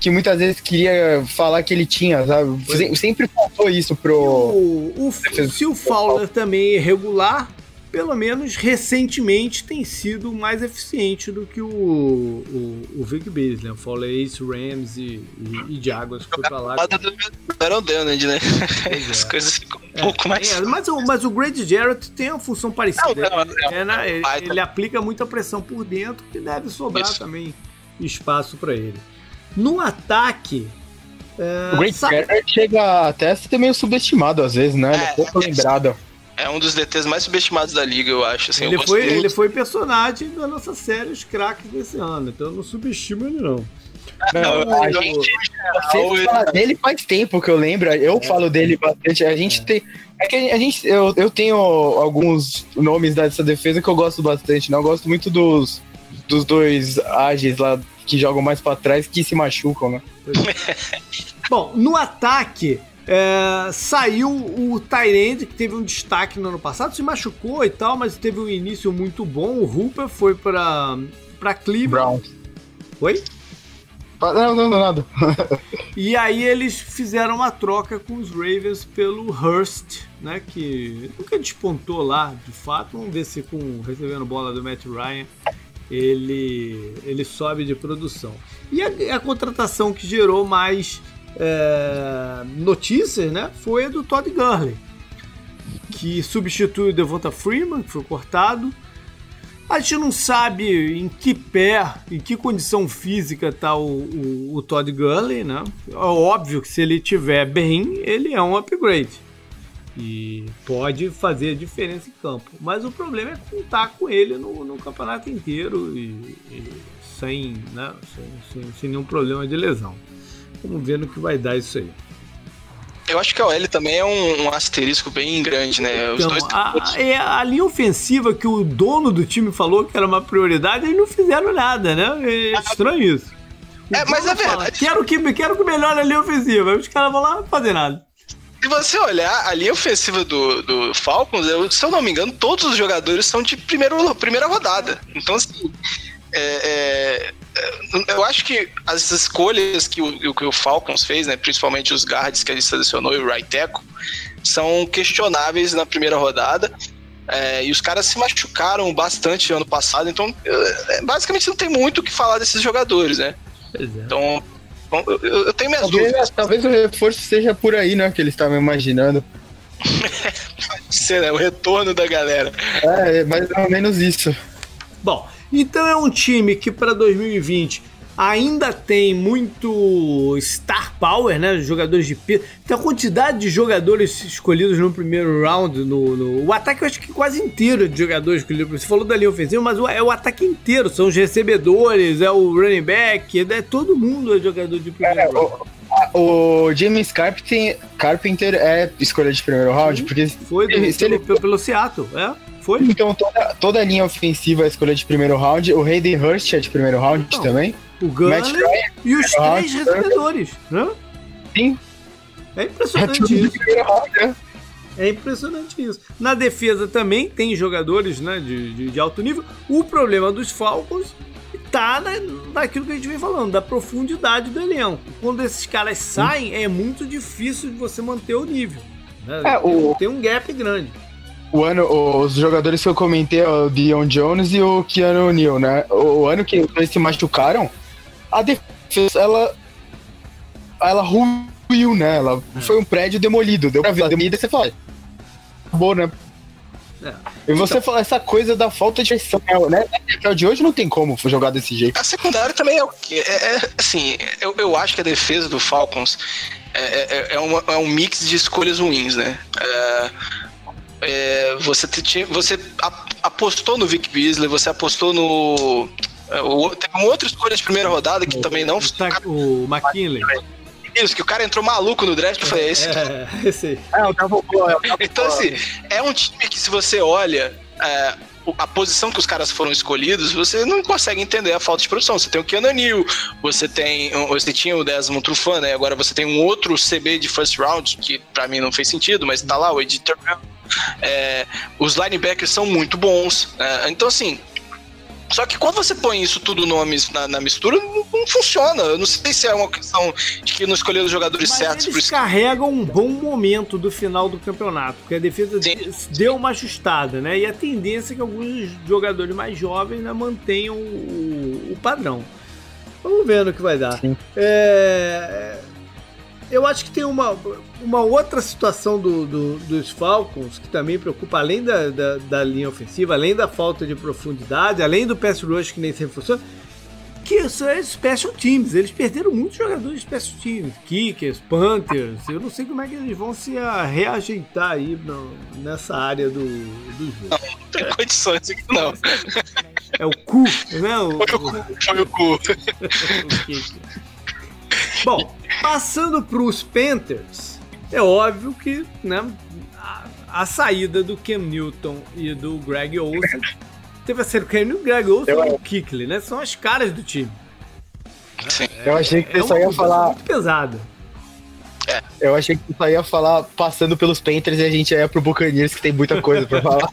que muitas vezes queria falar que ele tinha, sabe? Sempre faltou isso pro. O, o, se o Fowler também é regular, pelo menos recentemente tem sido mais eficiente do que o, o, o Vic Beasley. Né? O Fowler Ace, Rams e, e, e Jaguars foi pra lá. Donald, né? É. As coisas ficam um é, pouco mais. É, mas, o, mas o Grady Jarrett tem uma função parecida. Não, não, é, né? ele, ele, aplica muita pressão por dentro que deve sobrar Isso. também espaço para ele. No ataque. É, o Grady Jarrett chega até a ser meio subestimado às vezes, né? Ele é, pouco lembrado. É um dos DTs mais subestimados da liga, eu acho. Assim, ele, foi, ele foi personagem da nossa série Os Craques desse ano, então eu não subestimo ele não. Não, a gente você fala dele faz tempo que eu lembro. Eu é. falo dele bastante. A gente é. tem. É que a gente, eu, eu tenho alguns nomes dessa defesa que eu gosto bastante. Não, né? eu gosto muito dos, dos dois ágeis lá que jogam mais para trás que se machucam, né? Bom, no ataque, é, saiu o Tyrande, que teve um destaque no ano passado, se machucou e tal, mas teve um início muito bom. O Hooper foi para Cleveland. Brown. Oi? Não, não, não, nada. e aí eles fizeram uma troca com os Ravens pelo Hurst, né? Que nunca despontou lá, de fato. Vamos ver se com recebendo bola do Matt Ryan ele, ele sobe de produção. E a, a contratação que gerou mais é, notícias, né, foi a do Todd Gurley, que substitui o Devonta Freeman, que foi cortado. A gente não sabe em que pé, em que condição física está o, o, o, Todd Gurley, né? É óbvio que se ele estiver bem, ele é um upgrade. E pode fazer diferença em campo. Mas o problema é contar com ele no, no campeonato inteiro e, e sem, né, sem, sem, sem nenhum problema de lesão. Vamos ver no que vai dar isso aí. Eu acho que a OL também é um, um asterisco bem grande, né? Os então, dois... a, é a, linha ofensiva que o dono do time falou que era uma prioridade, eles não fizeram nada, né? É estranho isso. O é, mas é verdade. Fala, quero que, quero que melhore a linha ofensiva. Aí os caras vão lá fazer nada. Se você olhar a linha ofensiva do, do Falcons, eu, se eu não me engano, todos os jogadores são de primeiro, primeira rodada. Então, assim, é, é, eu acho que as escolhas que o, que o Falcons fez, né, principalmente os guards que ele selecionou e o right tackle, são questionáveis na primeira rodada. É, e os caras se machucaram bastante ano passado, então é, basicamente não tem muito o que falar desses jogadores, né? É. Então, eu, eu, tenho minhas talvez, dúvidas. Talvez o reforço seja por aí, né? Que eles estavam imaginando. Pode ser, né? O retorno da galera. É, é mais ou menos isso. Bom, então é um time que para 2020 ainda tem muito star power, né? Jogadores de peso. Tem a quantidade de jogadores escolhidos no primeiro round. No, no, o ataque eu acho que quase inteiro de jogadores escolhidos. Você falou da linha ofensiva, mas é o ataque inteiro. São os recebedores, é o running back, é todo mundo é jogador de primeiro é, round. O, o James Carpenter, Carpenter é escolha de primeiro round, Sim, porque foi do, se ele, pelo, pelo Seattle, é. Foi? Então toda, toda a linha ofensiva é escolha de primeiro round. O Hayden Hurst é de primeiro round então, também. O Gunner e os três round, recebedores, né? Sim. É impressionante é isso. Round, né? É impressionante isso. Na defesa também tem jogadores né, de, de, de alto nível. O problema dos Falcons tá na, naquilo que a gente vem falando, da profundidade do elenco. Quando esses caras saem, é muito difícil de você manter o nível. Né? É, o... Tem um gap grande o ano, os jogadores que eu comentei, o Dion Jones e o Keanu Neal, né? O, ano que eles se machucaram, a defesa, ela ela ruiu, né? Ela é. foi um prédio demolido, deu pra ver a demolida e você fala, acabou, né? É. E você então, fala essa coisa da falta de ação, né? O de hoje não tem como jogar desse jeito. A secundária também é o que? É, é, assim, eu, eu acho que a defesa do Falcons é, é, é, uma, é um mix de escolhas ruins, né? É, é, você, te, você apostou no Vic Beasley, você apostou no. É, teve uma outra escolha de primeira rodada que o, também não. O, o McKinley. Isso, que o cara entrou maluco no draft, foi esse. É, esse aí. É, eu tava boa, Então, assim, é um time que se você olha. É, a posição que os caras foram escolhidos, você não consegue entender a falta de produção. Você tem o Keanu Neal, você tem. Você tinha o Desmond Trufant, né? Agora você tem um outro CB de first round, que para mim não fez sentido, mas tá lá, o editor. É, os linebackers são muito bons. É, então, assim, só que quando você põe isso tudo no, na, na, mistura, não, não, funciona. Eu não sei se é uma questão de que não escolheram os jogadores Mas certos. Eles carregam um bom momento do final do campeonato, porque a defesa Sim. deu uma ajustada, né? E a tendência é que alguns jogadores mais jovens né, mantenham o, o padrão. Vamos ver no que vai dar. É, eu acho que tem uma, uma outra situação do, do, dos Falcons que também preocupa, além da, da, da, linha ofensiva, além da falta de profundidade, além do pass rush que nem sempre funciona, que são os special teams. Eles perderam muitos jogadores de special teams, kickers, punters. Eu não sei como é que eles vão se reajeitar aí no, nessa área do, do jogo. Não, não tem condições aqui, não. É o cu, né? O, foi o cu. Foi o cu. o Bom, passando para os Panthers, é óbvio que né, a, a, saída do Cam Newton e do Greg Olsen teve a ser o Cam Newton, o Greg Olsen e o Kickley, né? São as caras do time. Sim. É, eu achei que é, você só ia falar. Muito pesado. É. Eu achei que você só ia falar passando pelos Panthers e a gente ia pro Buccaneers, que tem muita coisa pra falar.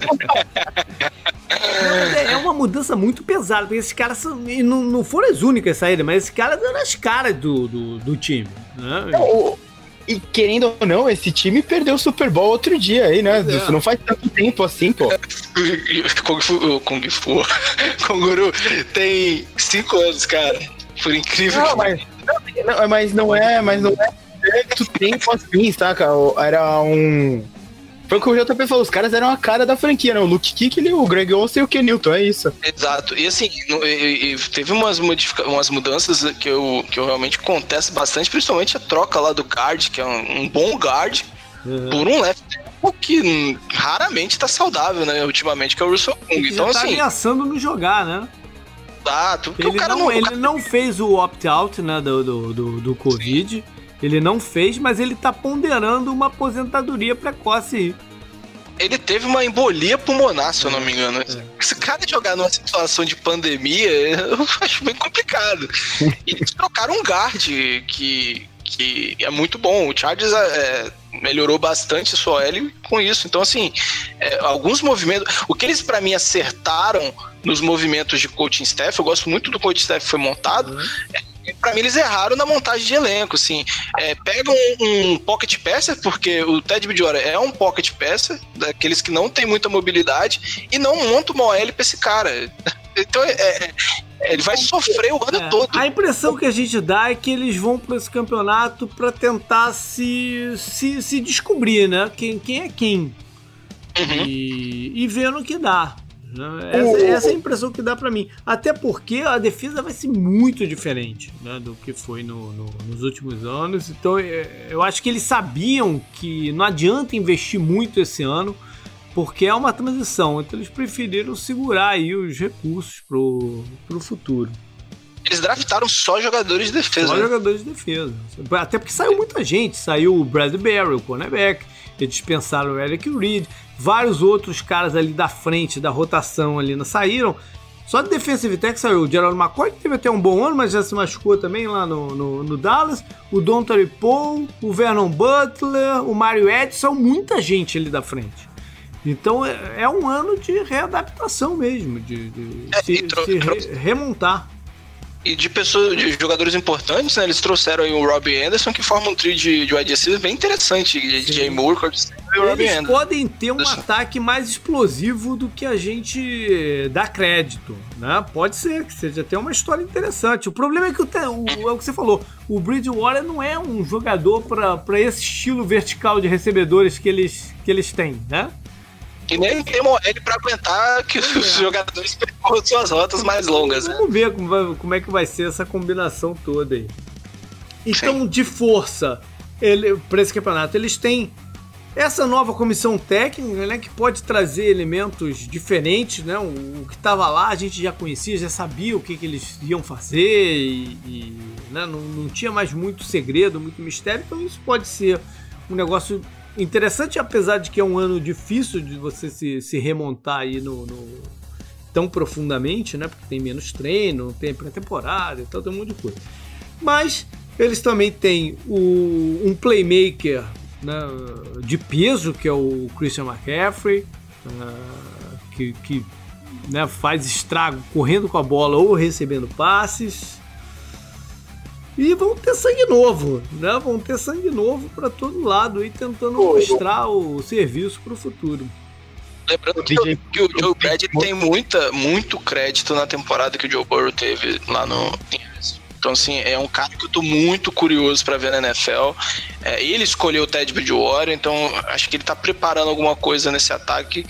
É, é uma mudança muito pesada, porque esses caras são, não, não foram as únicas saídas, mas esses caras eram as caras do, do, do time. Né? E querendo ou não, esse time perdeu o Super Bowl outro dia aí, né? É. Isso não faz tanto tempo assim, pô. Kung Fu, Kung Fu, tem cinco anos, cara. Por incrível não, que mas, não, mas não é, mas não é tanto tempo assim, saca? Era um foi o que o JP falou, os caras eram a cara da franquia, né? O Luke Kick, o Greg Olsen e o Ken Newton, é isso. Exato. E assim, e, e teve umas, modifica umas mudanças que eu, que eu realmente contesto bastante, principalmente a troca lá do guard, que é um, um bom guard, uhum. por um left que raramente tá saudável, né? Ultimamente, que é o Russell Kung. Então, tá assim. ameaçando não jogar, né? Exato. Ele, o cara não, não ele não fez o opt-out, né, do, do, do, do Covid. Sim. Ele não fez, mas ele tá ponderando uma aposentadoria precoce Ele teve uma embolia pulmonar, se eu não me engano. É. Se cara jogar numa situação de pandemia, eu acho bem complicado. e eles trocaram um guard que, que é muito bom. O Chargers é, melhorou bastante sua L com isso. Então, assim, é, alguns movimentos. O que eles, para mim, acertaram nos movimentos de coaching staff, eu gosto muito do coaching staff que foi montado. Uhum. É, para mim eles erraram na montagem de elenco, assim. É, pega um, um, pocket passer, porque o Ted Bridgewater é um pocket passer, daqueles que não tem muita mobilidade, e não monta uma OL pra esse cara. Então, é, é, ele vai sofrer o ano é, todo. A impressão que a gente dá é que eles vão para esse campeonato para tentar se, se, se descobrir, né? Quem, quem é quem. Uhum. E, e ver no que dá. Essa, essa, é a impressão que dá para mim. Até porque a defesa vai ser muito diferente né, do que foi no, no, nos últimos anos. Então é, eu acho que eles sabiam que não adianta investir muito esse ano, porque é uma transição. Então eles preferiram segurar aí os recursos pro, pro futuro. Eles draftaram só jogadores de defesa. Só né? jogadores de defesa. Até porque saiu muita gente. Saiu o Bradbury, o cornerback. Eles dispensaram o Eric Reed vários outros caras ali da frente, da rotação ali, não saíram. Só de defensive tech saiu o Gerald McCoy, que teve até um bom ano, mas já se machucou também lá no, no, no Dallas. O Dontary Paul, o Vernon Butler, o Mario Edson, muita gente ali da frente. Então é, é um ano de readaptação mesmo, de, de é, se, se re, remontar. E de pessoas, de jogadores importantes, né? Eles trouxeram aí o Robbie Anderson, que forma um trio de, de wide receiver bem interessante. DJ Moore, e o Robbie Eles Anderson. podem ter um ataque mais explosivo do que a gente dá crédito, né? Pode ser que seja até uma história interessante. O problema é que o, o- é o que você falou, o Bridgewater não é um jogador para esse estilo vertical de recebedores que eles, que eles têm, né? E nem OL pra aguentar que os jogadores percorram suas rotas mais longas, né? Vamos ver como, vai- como é que vai ser essa combinação toda aí. Então, de força, ele, para esse campeonato, eles têm essa nova comissão técnica, né, que pode trazer elementos diferentes, né? O, o que estava lá a gente já conhecia, já sabia o que, que eles iam fazer e, e, né, não, não tinha mais muito segredo, muito mistério. Então, isso pode ser um negócio interessante, apesar de que é um ano difícil de você se, se remontar aí no, no- tão profundamente, né? Porque tem menos treino, não tem pré-temporada e tal, tem um monte de coisa. Mas eles também têm o, um playmaker né, de peso, que é o Christian McCaffrey, ah, que, que né, faz estrago correndo com a bola ou recebendo passes. E vão ter sangue novo, né? Vão ter sangue novo para todo lado aí tentando Pô, mostrar o serviço para o futuro. Lembrando que, DJ que o Joe Brady tem muita, muito crédito na temporada que o Joe Burrow teve lá no. Então, assim, é um cara que eu tô muito curioso pra ver na NFL. É, ele escolheu o Ted Bridgewater, então acho que ele tá preparando alguma coisa nesse ataque.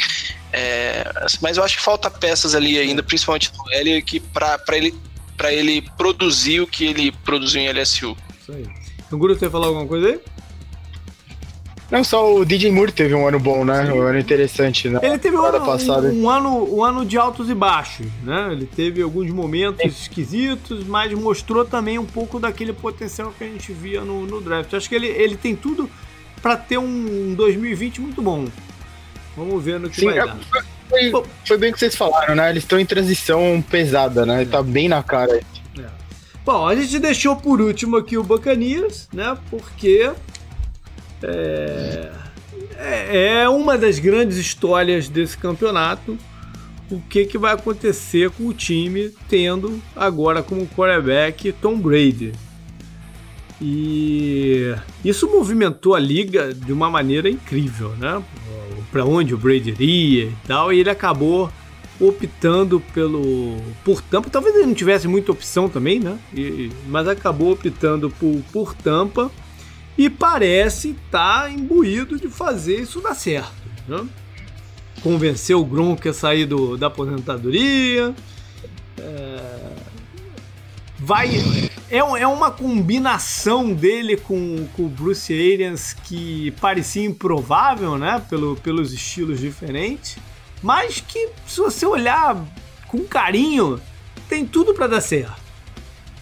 É, mas eu acho que falta peças ali ainda, principalmente no L, que pra, pra, ele, pra ele produzir o que ele produziu em LSU. Isso aí. Canguru, você ia falar alguma coisa aí? Não, só o DJ Moore teve um ano bom, né? Um ano interessante, né? Ele teve um ano, passada. um, um ano, um ano de altos e baixos, né? Ele teve alguns momentos esquisitos, mas mostrou também um pouco daquele potencial que a gente via no, no draft. Acho que ele, ele tem tudo para ter um 2020 muito bom. Vamos ver no que Sim, vai é- dar. Foi, foi bem o que vocês falaram, né? Eles estão em transição pesada, né? Tá bem na cara. É. Bom, a gente deixou por último aqui o Buccaneers, né? Porque é, é é uma das grandes histórias desse campeonato. O que, que vai acontecer com o time tendo agora como quarterback Tom Brady? E isso movimentou a liga de uma maneira incrível, né? Para onde o Brady iria e tal, e ele acabou optando pelo por Tampa. Talvez ele não tivesse muita opção também, né? E- mas acabou optando por, por Tampa e parece estar imbuído de fazer isso dar certo. Né? Convenceu o Gronk a sair do, da aposentadoria. É, Vai. É, é uma combinação dele com, com o Bruce Arians que parecia improvável, né? Pelo, pelos estilos diferentes mas que se você olhar com carinho, tem tudo para dar certo.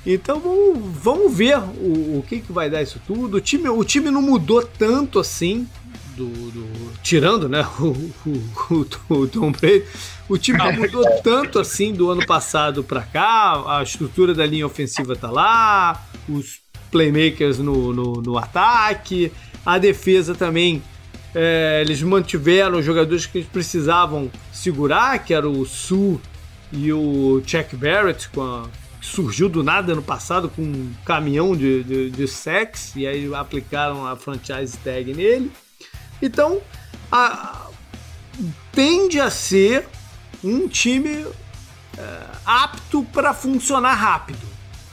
Então vamos, vamos ver o, o que, que vai dar isso tudo. O time, o time não mudou tanto assim, do, do- tirando né, o, o, o, Tom Brady. O time não mudou tanto assim do ano passado para cá. A estrutura da linha ofensiva tá lá, os playmakers no, no, no ataque, a defesa também é, eles mantiveram os jogadores que eles precisavam segurar, que era o Su e o Chuck Barrett, com a- que surgiu do nada ano passado com um caminhão de, de, de sacks, e aí aplicaram a franchise tag nele. Então, a- tende a ser um time é, apto para funcionar rápido,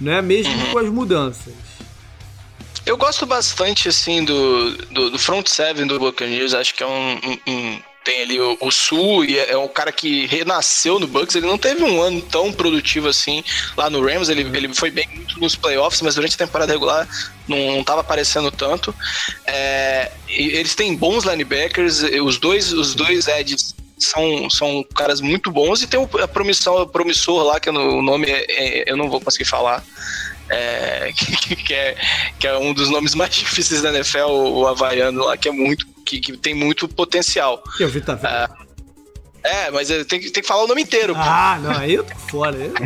né? mesmo com as mudanças. Eu gosto bastante, assim, do, do, do front seven do Buccaneers. Acho que é um... um- um- tem ali o, o Sul e é, é um cara que renasceu no Bucks. Ele não teve um ano tão produtivo assim lá no Rams. Ele, ele foi bem nos playoffs, mas durante a temporada regular não, não tava aparecendo tanto. É, eles têm bons linebackers. Os dois, os dois edges são, são caras muito bons e tem o o promissor lá, que não- o nome é- é- eu não vou conseguir falar. É, que, que é, que é um dos nomes mais difíceis da NFL, o Havaiano lá, que é muito. Que, que tem muito potencial. Que é o Vita Vea. É, mas eu tenho, que- tem que falar o nome inteiro. pô. Ah, não, aí eu tô fora. Eu-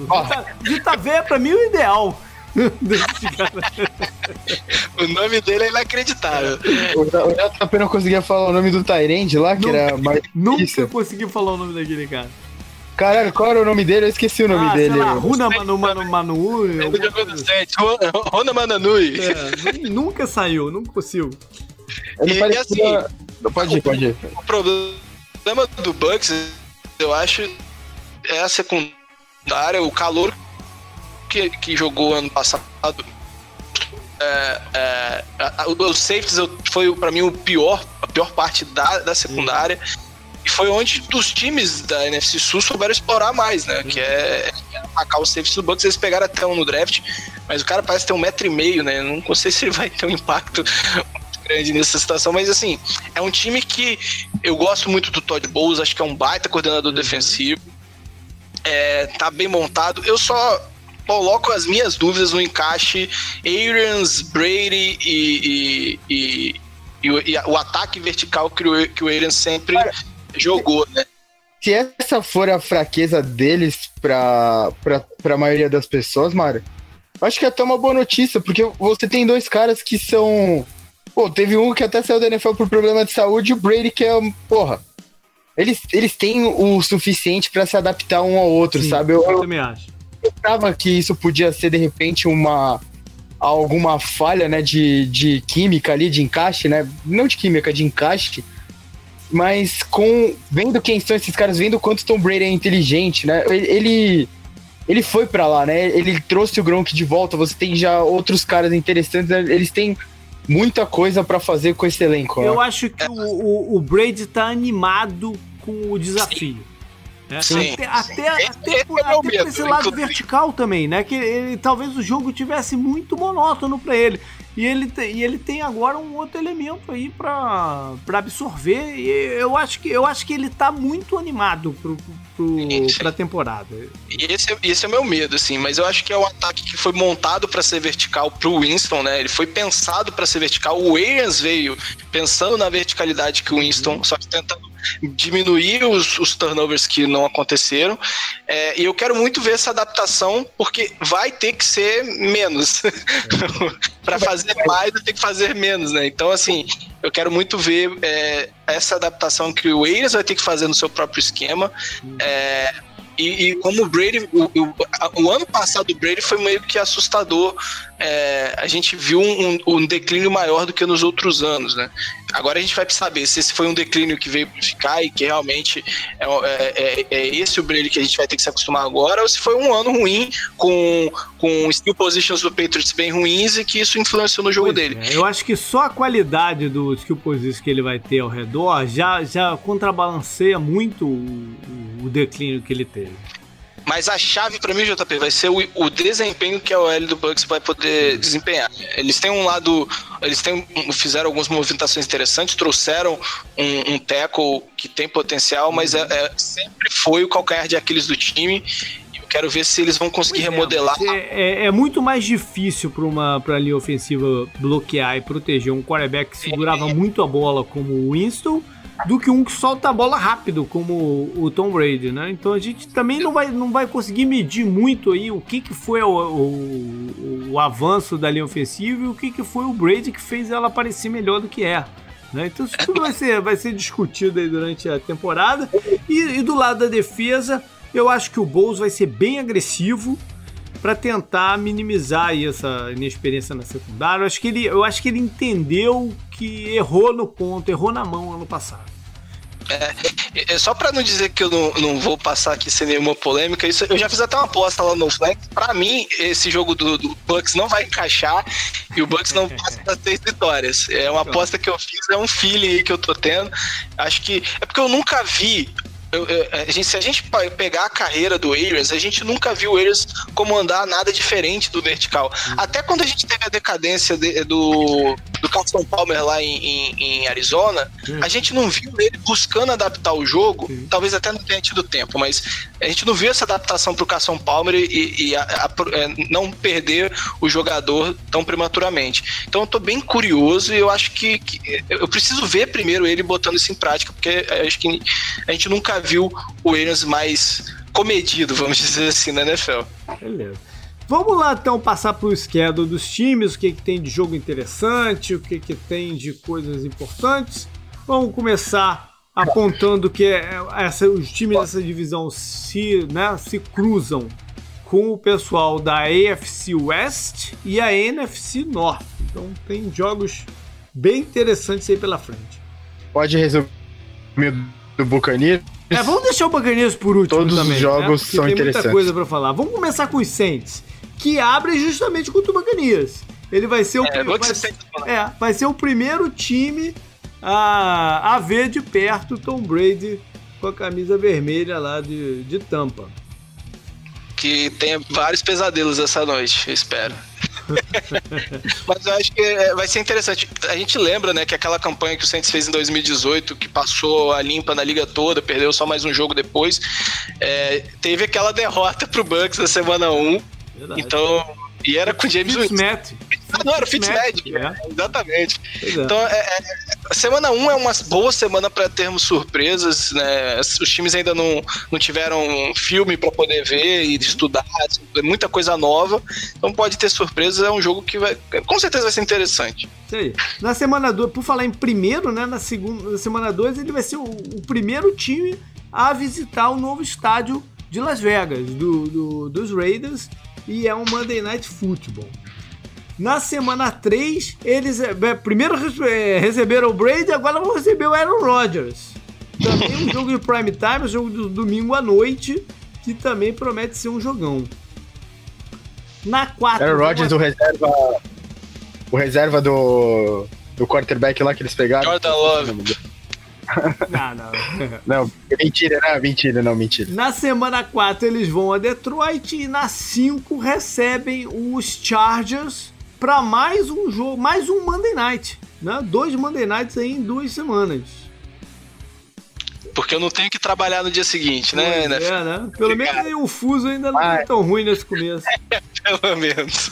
Vita, Vita Vea pra mim é o ideal. Desse cara. O nome dele é inacreditável. O JP não conseguia falar o nome do Tyrande lá, que Nunca- era mais Nunca consegui falar o nome daquele cara. Caralho, qual era o nome dele? Eu esqueci o nome ah, dele. Lá, Runa Manu Manu Manu. Ele jogou no 7, Runa Mananui. É, nunca saiu, nunca consigo. Ele e, parecia... assim, pode ir, pode ir. O problema do Bucks, eu acho, é a secundária, o calor que, que jogou ano passado. É, é, os safeties foi para mim o pior, a pior parte da, da secundária. E foi onde os times da NFC Sul souberam explorar mais, né? Que é, é atacar os safeties do Bucks. Eles pegaram até um no draft, mas o cara parece ter um metro e meio, né? Não sei se ele vai ter um impacto grande nessa situação, mas assim, é um time que eu gosto muito do Todd Bowles, acho que é um baita coordenador uhum. defensivo. É, tá bem montado. Eu só coloco as minhas dúvidas no encaixe Arians, Brady e, e, e, e o, ataque vertical que o, que o Arians sempre Cara, jogou, né? Se essa for a fraqueza deles pra, pra, pra maioria das pessoas, Mário, acho que é até uma boa notícia, porque você tem dois caras que são. Pô, teve um que até saiu da NFL por problema de saúde e o Brady que é. Porra. Eles, eles têm o suficiente para se adaptar um ao outro, Sim, sabe? Eu, eu também acho pensava que isso podia ser, de repente, uma alguma falha, né, de, de química ali, de encaixe, né? Não de química, de encaixe. Mas com vendo quem são esses caras, vendo quanto Tom Brady é inteligente, né? Ele ele foi para lá, né? Ele trouxe o Gronk de volta. Você tem já outros caras interessantes. Né? Eles têm muita coisa para fazer com esse elenco. Eu né? acho que o, o, o Brady tá animado com o desafio. É, Sim. Até, até, até, por, é até por esse lado vertical também, né? Que ele, talvez o jogo tivesse muito monótono para ele. E ele, e ele tem agora um outro elemento aí para absorver. E eu acho que eu acho que ele tá muito animado pro, pro, pra temporada. E esse, esse é o meu medo, assim, mas eu acho que é um ataque que foi montado para ser vertical pro Winston, né? Ele foi pensado para ser vertical. O Williams veio pensando na verticalidade que o Winston, uhum. só que tentando diminuir os, os turnovers que não aconteceram. É, e eu quero muito ver essa adaptação, porque vai ter que ser menos. para fazer mais, vai ter que fazer menos, né? Então, assim, eu quero muito ver é, essa adaptação que o Williams vai ter que fazer no seu próprio esquema. É, e, e, como o Brady, o, o, o, ano passado do Brady foi meio que assustador. É, a gente viu um, um, declínio maior do que nos outros anos, né? Agora a gente vai saber se esse foi um declínio que veio para ficar e que realmente é, é, é, é, esse o Brady que a gente vai ter que se acostumar agora, ou se foi um ano ruim com, com skill positions do Patriots bem ruins e que isso influenciou no jogo pois dele. É, eu acho que só a qualidade do skill positions que ele vai ter ao redor já, já contrabalanceia muito o, o declínio que ele teve. Mas a chave para mim, JP, vai ser o, o, desempenho que a OL do Bucks vai poder desempenhar. Eles têm um lado. Eles têm, fizeram algumas movimentações interessantes, trouxeram um, um tackle que tem potencial, mas é, é, sempre foi o calcanhar de Aquiles do time. Eu quero ver se eles vão conseguir é, remodelar. É, é, é, muito mais difícil para uma pra linha ofensiva bloquear e proteger um quarterback que segurava é. muito a bola como o Winston do que um que solta a bola rápido, como o Tom Brady, né? Então a gente também não vai, não vai conseguir medir muito aí o que, que foi o, o, o avanço da linha ofensiva e o que, que foi o Brady que fez ela parecer melhor do que é. Né? Então isso tudo vai ser, vai ser discutido aí durante a temporada. E, e do lado da defesa, eu acho que o Bulls vai ser bem agressivo para tentar minimizar essa inexperiência na secundária. Eu acho, que ele, eu acho que ele entendeu que errou no ponto, errou na mão ano passado. É, é só para não dizer que eu não, não vou passar aqui sem nenhuma polêmica, isso, eu já fiz até uma aposta lá no Flex. Para mim, esse jogo do, do, Bucks não vai encaixar e o Bucks não passa das três vitórias. É uma aposta que eu fiz, é um feeling aí que eu tô tendo. Acho que é porque eu nunca vi eu, eu, a gente, se a gente pegar a carreira do Ayers, a gente nunca viu o Ayers comandar nada diferente do vertical. Uhum. Até quando a gente teve a decadência de, do, do Carson Palmer lá em, em, em Arizona, uhum. a gente não viu ele buscando adaptar o jogo, uhum. talvez até não tenha tido tempo, mas a gente não viu essa adaptação para o Carson Palmer e, e a, a, é, não perder o jogador tão prematuramente. Então eu tô bem curioso e eu acho que, que eu preciso ver primeiro ele botando isso em prática, porque acho que a gente nunca viu o Williams mais comedido, vamos dizer assim, na NFL. Beleza. Vamos lá então passar para o schedule dos times, o que, que tem de jogo interessante, o que, que tem de coisas importantes. Vamos começar apontando que é, essa, os times dessa divisão se, né, se cruzam com o pessoal da AFC West e a NFC North. Então tem jogos bem interessantes aí pela frente. Pode resumir do Buccaneers? É, vamos deixar o Buccaneers por último Todos também, os jogos né? são tem interessantes. muita coisa para falar. Vamos começar com os Saints, que abrem justamente contra o Buccaneers. Ele vai ser o, É, vai, tem é, vai ser o primeiro time a, a ver de perto Tom Brady com a camisa vermelha lá de, de Tampa. Que tenha vários pesadelos essa noite, eu espero. Mas eu acho que é, vai ser interessante. A gente lembra, né, que aquela campanha que o Saints fez em 2018, que passou a limpa na liga toda, perdeu só mais um jogo depois, é, teve aquela derrota pro Bucks na semana 1. Verdade. Então, e era com o James Winston. Ah, não, era o Fitzmagic. É. Exatamente. É. Então, é, é, a semana 1 é uma boa semana para termos surpresas, né? Os times ainda não, não tiveram filme para poder ver e estudar, é muita coisa nova. Então pode ter surpresas, é um jogo que vai, com certeza vai ser interessante. Isso aí. Na semana 2, por falar em primeiro, né? Na, segunda, na semana 2, ele vai ser o, o primeiro time a visitar o novo estádio de Las Vegas, do, do- dos Raiders, e é um Monday Night Football. Na semana 3, eles é, primeiro é, receberam o Brady, agora vão receber o Aaron Rodgers. Também um jogo de prime time, um jogo do domingo à noite, que também promete ser um jogão. Na 4. Aaron Rodgers, o reserva. O reserva do. Do quarterback lá que eles pegaram. Jordan Love. Não, não. Não, mentira, não, mentira, não, mentira. Na semana 4 eles vão a Detroit e na 5 recebem os Chargers para mais um jogo, mais um Monday Night, né? Dois Monday Nights aí em duas semanas. Porque eu não tenho que trabalhar no dia seguinte, né? Né? é, né? Pelo menos aí o fuso ainda não é Ai. tão ruim nesse começo. Pelo menos.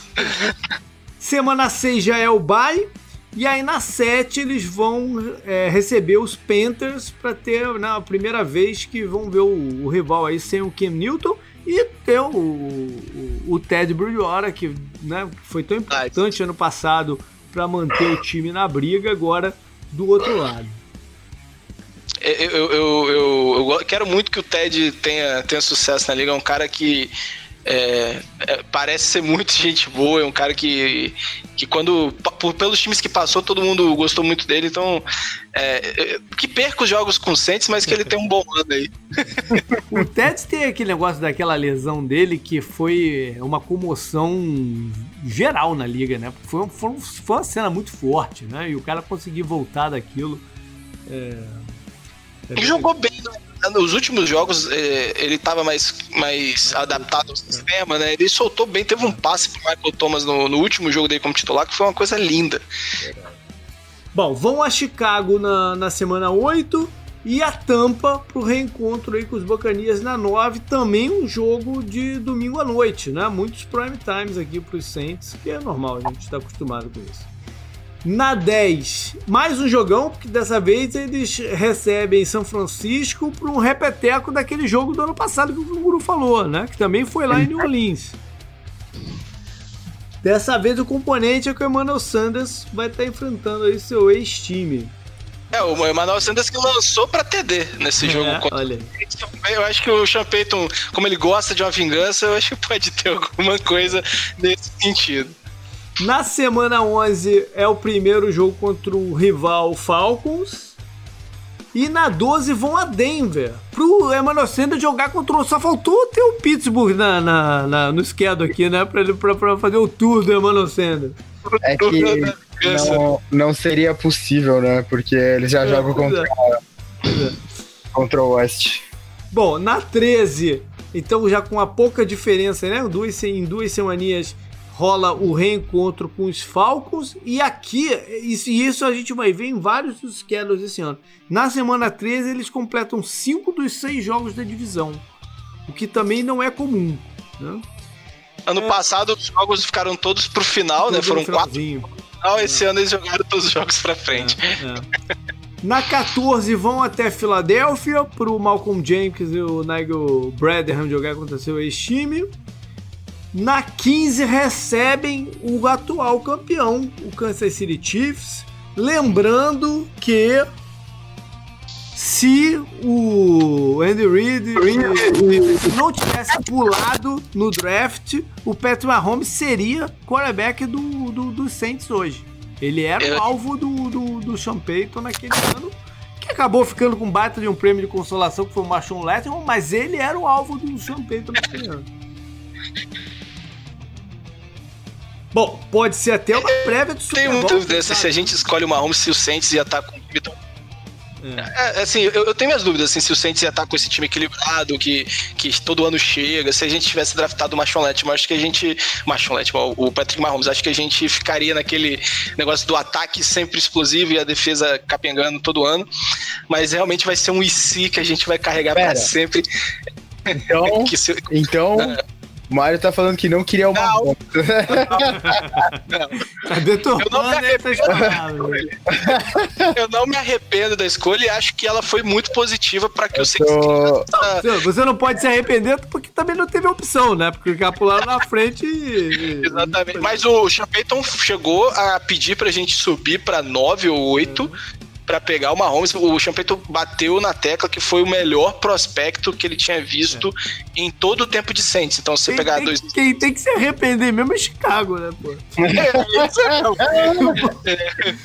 Semana 6 já é o bye. E aí na 7 eles vão é, receber os Panthers para ter né, a primeira vez que vão ver o, o rival aí sem o Cam Newton e ter o, o, o Ted Bridgewater, que né, foi tão importante ano passado para manter o time na briga, agora do outro lado. Eu, eu, eu, eu- quero muito que o Ted tenha, tenha sucesso na liga. É um cara que é, é, parece ser muito gente boa. É um cara que, que quando. por- pelos times que passou, todo mundo gostou muito dele. Então, é, é, que perca os jogos com Saints, mas que ele tem um bom ano aí. O Ted tem aquele negócio daquela lesão dele que foi uma comoção geral na liga, né? Foi, foi, foi uma cena muito forte, né? E o cara conseguir voltar daquilo. É... é Ele jogou bem. né? Nos últimos jogos, é, ele estava mais, mais adaptado ao sistema, né? Ele soltou bem. Teve um passe pro Michael Thomas no, no último jogo dele como titular, que foi uma coisa linda. Bom, vão a Chicago na, na semana 8 e a Tampa pro reencontro aí com os Bacanias na 9. Também um jogo de domingo à noite, né? Muitos prime times aqui pros Saints, que é normal, a gente está acostumado com isso. Na 10, mais um jogão, porque dessa vez eles recebem São Francisco para um repeteco daquele jogo do ano passado que o Guru falou, né? Que também foi lá em New Orleans. Dessa vez o componente é que o Emmanuel Sanders vai estar enfrentando aí seu ex-time. É, o Emmanuel Sanders que lançou pra TD nesse jogo. É, contra- olha. Eu acho que o Sean Payton, como ele gosta de uma vingança, eu acho que pode ter alguma coisa nesse sentido. Na semana 11 é o primeiro jogo contra o rival Falcons. E na 12 vão a Denver. Pro Emmanuel Sanders jogar contra o. Só faltou ter o Pittsburgh na, na, na- no schedule aqui, né? Pra, ele, pra, pra fazer o tour do Emmanuel Sanders. É que não, não seria possível, né? Porque eles já É, jogam pois contra, é. contra o West. Bom, na 13, então já com a pouca diferença, né? Duas, em duas semaninhas rola o reencontro com os Falcons. E aqui, isso, isso a gente vai ver em vários dos schedules esse ano. Na semana 13, eles completam cinco dos seis jogos da divisão. O que também não é comum. Né? Ano passado os jogos ficaram todos pro final, né? Todo Foram no quatro. Final, esse ano eles jogaram todos os jogos pra frente. É, é. Na 14 vão até Filadélfia pro Malcolm Jenkins e o Nigel Bradham jogar contra seu ex-time. Na 15 recebem o atual campeão, o Kansas City Chiefs. Lembrando que se o Andy Reid não tivesse pulado no draft, o Patrick Mahomes seria quarterback do, do, do Saints hoje. Ele era o alvo do, do, do Sean Payton naquele ano, que acabou ficando com baita de um prêmio de consolação, que foi o Marshawn Letterman, mas ele era o alvo do Sean Payton naquele ano. Bom, pode ser até uma prévia do Super Bowl. Tem muita dúvida se a gente escolhe o Mahomes, se o Saints ia estar com o é. é. assim, eu, eu, tenho minhas dúvidas assim, se o Saints ia estar com esse time equilibrado, que, que todo ano chega, se a gente tivesse draftado o Marshawn Letman, acho que a gente. Marshawn Letman, o Patrick Mahomes, acho que a gente ficaria naquele negócio do ataque sempre explosivo e a defesa capengando todo ano. Mas realmente vai ser um IC que a gente vai carregar para sempre. Então, se... então é. Mário tá falando que não queria uma não. Não, não. Tá detonando eu não, me eu não me arrependo da escolha e acho que ela foi muito positiva para que eu, eu tô... Você não pode se arrepender porque também não teve opção, né? Porque pularam na frente e... Exatamente. Mas o Champeyton chegou a pedir pra gente subir para 9 ou 8 para pegar o Mahomes. O Champeito bateu na tecla que foi o melhor prospecto que ele tinha visto é. em todo o tempo de Saints. Então, se você pegar tem, dois. Quem tem que se arrepender mesmo é Chicago, né, pô? É,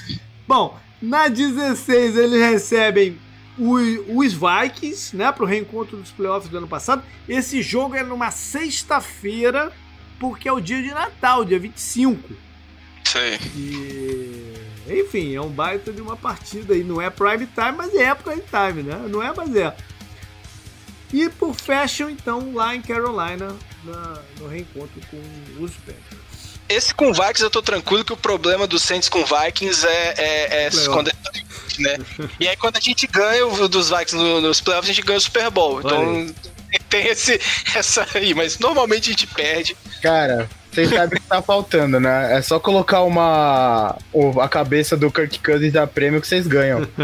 Bom, na 16 eles recebem os Vikings, né, pro reencontro dos playoffs do ano passado. Esse jogo é numa sexta-feira, porque é o dia de Natal, dia 25. Sei. E enfim, é um baita de uma partida aí. Não é prime time, mas é prime time, né? Não é, mas é. E por fashion, então, lá em Carolina, na, no reencontro com os Panthers. Esse com Vikings eu tô tranquilo que o problema do Saints com Vikings é, é, é quando é, né? E aí quando a gente ganha o dos Vikings nos playoffs, a gente ganha o Super Bowl. Então tem esse, essa aí, mas normalmente a gente perde. Cara, vocês sabem o que tá faltando, né? É só colocar uma. a cabeça do Kirk Cousins da prêmio que vocês ganham.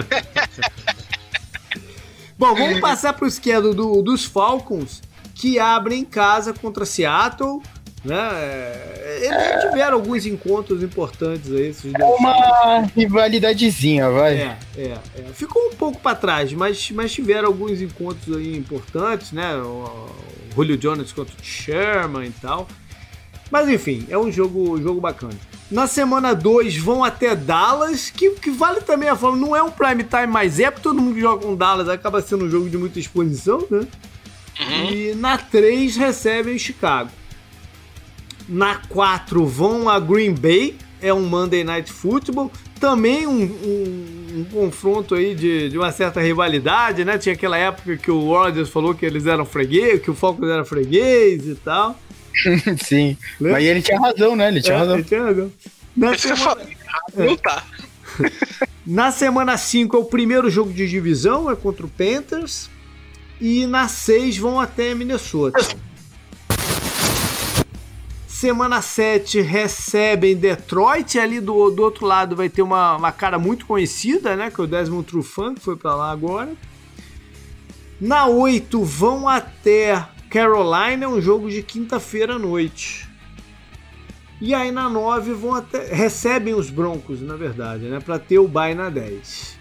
Bom, vamos passar pro esquerdo do, dos Falcons, que abrem em casa contra Seattle. Né? É, eles é... tiveram alguns encontros importantes aí. Esses é uma rivalidadezinha, vai. É, é, é. Ficou um pouco para trás, mas, mas tiveram alguns encontros aí importantes, né? O, o Julio Jones contra o Sherman e tal. Mas enfim, é um jogo, jogo bacana. Na semana 2 vão até Dallas, que, que vale também a forma, não é um prime time, mas é porque todo mundo que joga com Dallas acaba sendo um jogo de muita exposição, né? Uhum. E na 3 recebem Chicago. Na 4 vão a Green Bay, é um Monday Night Football. Também um, um, um confronto aí de, de, uma certa rivalidade, né? Tinha aquela época que o Rodgers falou que eles eram freguês, que o Falcons era freguês e tal. Sim. Lembra? Mas ele tinha razão, né? Ele tinha é, razão. Ele tinha razão. Na semana... Não tá. Na semana 5 é o primeiro jogo de divisão, é contra o Panthers. E na 6 vão até Minnesota. Semana 7 recebem Detroit. Ali do, do outro lado vai ter uma, uma cara muito conhecida, né? Que é o Desmond Trufant, que foi para lá agora. Na 8 vão até Carolina é um jogo de quinta-feira à noite. E aí na 9 vão até, recebem os Broncos, na verdade, né, para ter o bye na 10.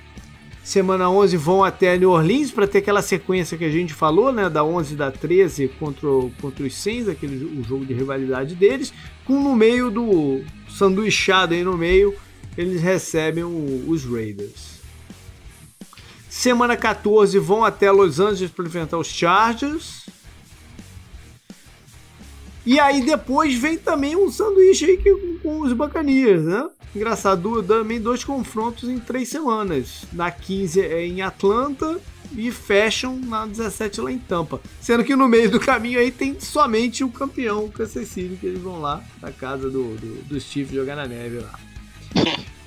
Semana 11 vão até New Orleans para ter aquela sequência que a gente falou, né, da 11 e da 13 contra, contra os Saints, aquele o jogo de rivalidade deles, com no meio do sanduichado aí no meio, eles recebem o, os Raiders. Semana 14 vão até Los Angeles para enfrentar os Chargers. E aí depois vem também um sanduíche aí com, com os bacanias, né? Engraçado, também dois confrontos em três semanas. Na 15 é em Atlanta e fecham na 17 lá em Tampa. Sendo que no meio do caminho aí tem somente o campeão, o Kansas City, que eles vão lá na casa do, do, do Steve jogar na neve lá.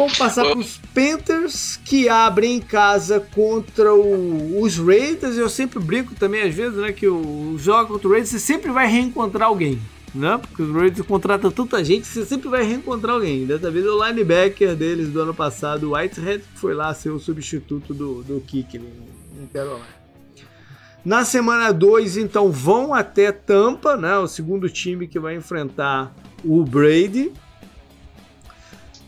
Vamos passar para os Panthers, que abrem em casa contra o, os Raiders. Eu sempre brinco também, às vezes, né? Que o jogo contra o Raiders, você sempre vai reencontrar alguém. Né? Porque os Raiders contratam tanta gente que você sempre vai reencontrar alguém. Dessa vez o linebacker deles do ano passado, o Whitehead, que foi lá ser o substituto do, do Kick em Carolina. Na semana 2, então, vão até Tampa, né? O segundo time que vai enfrentar o Brady.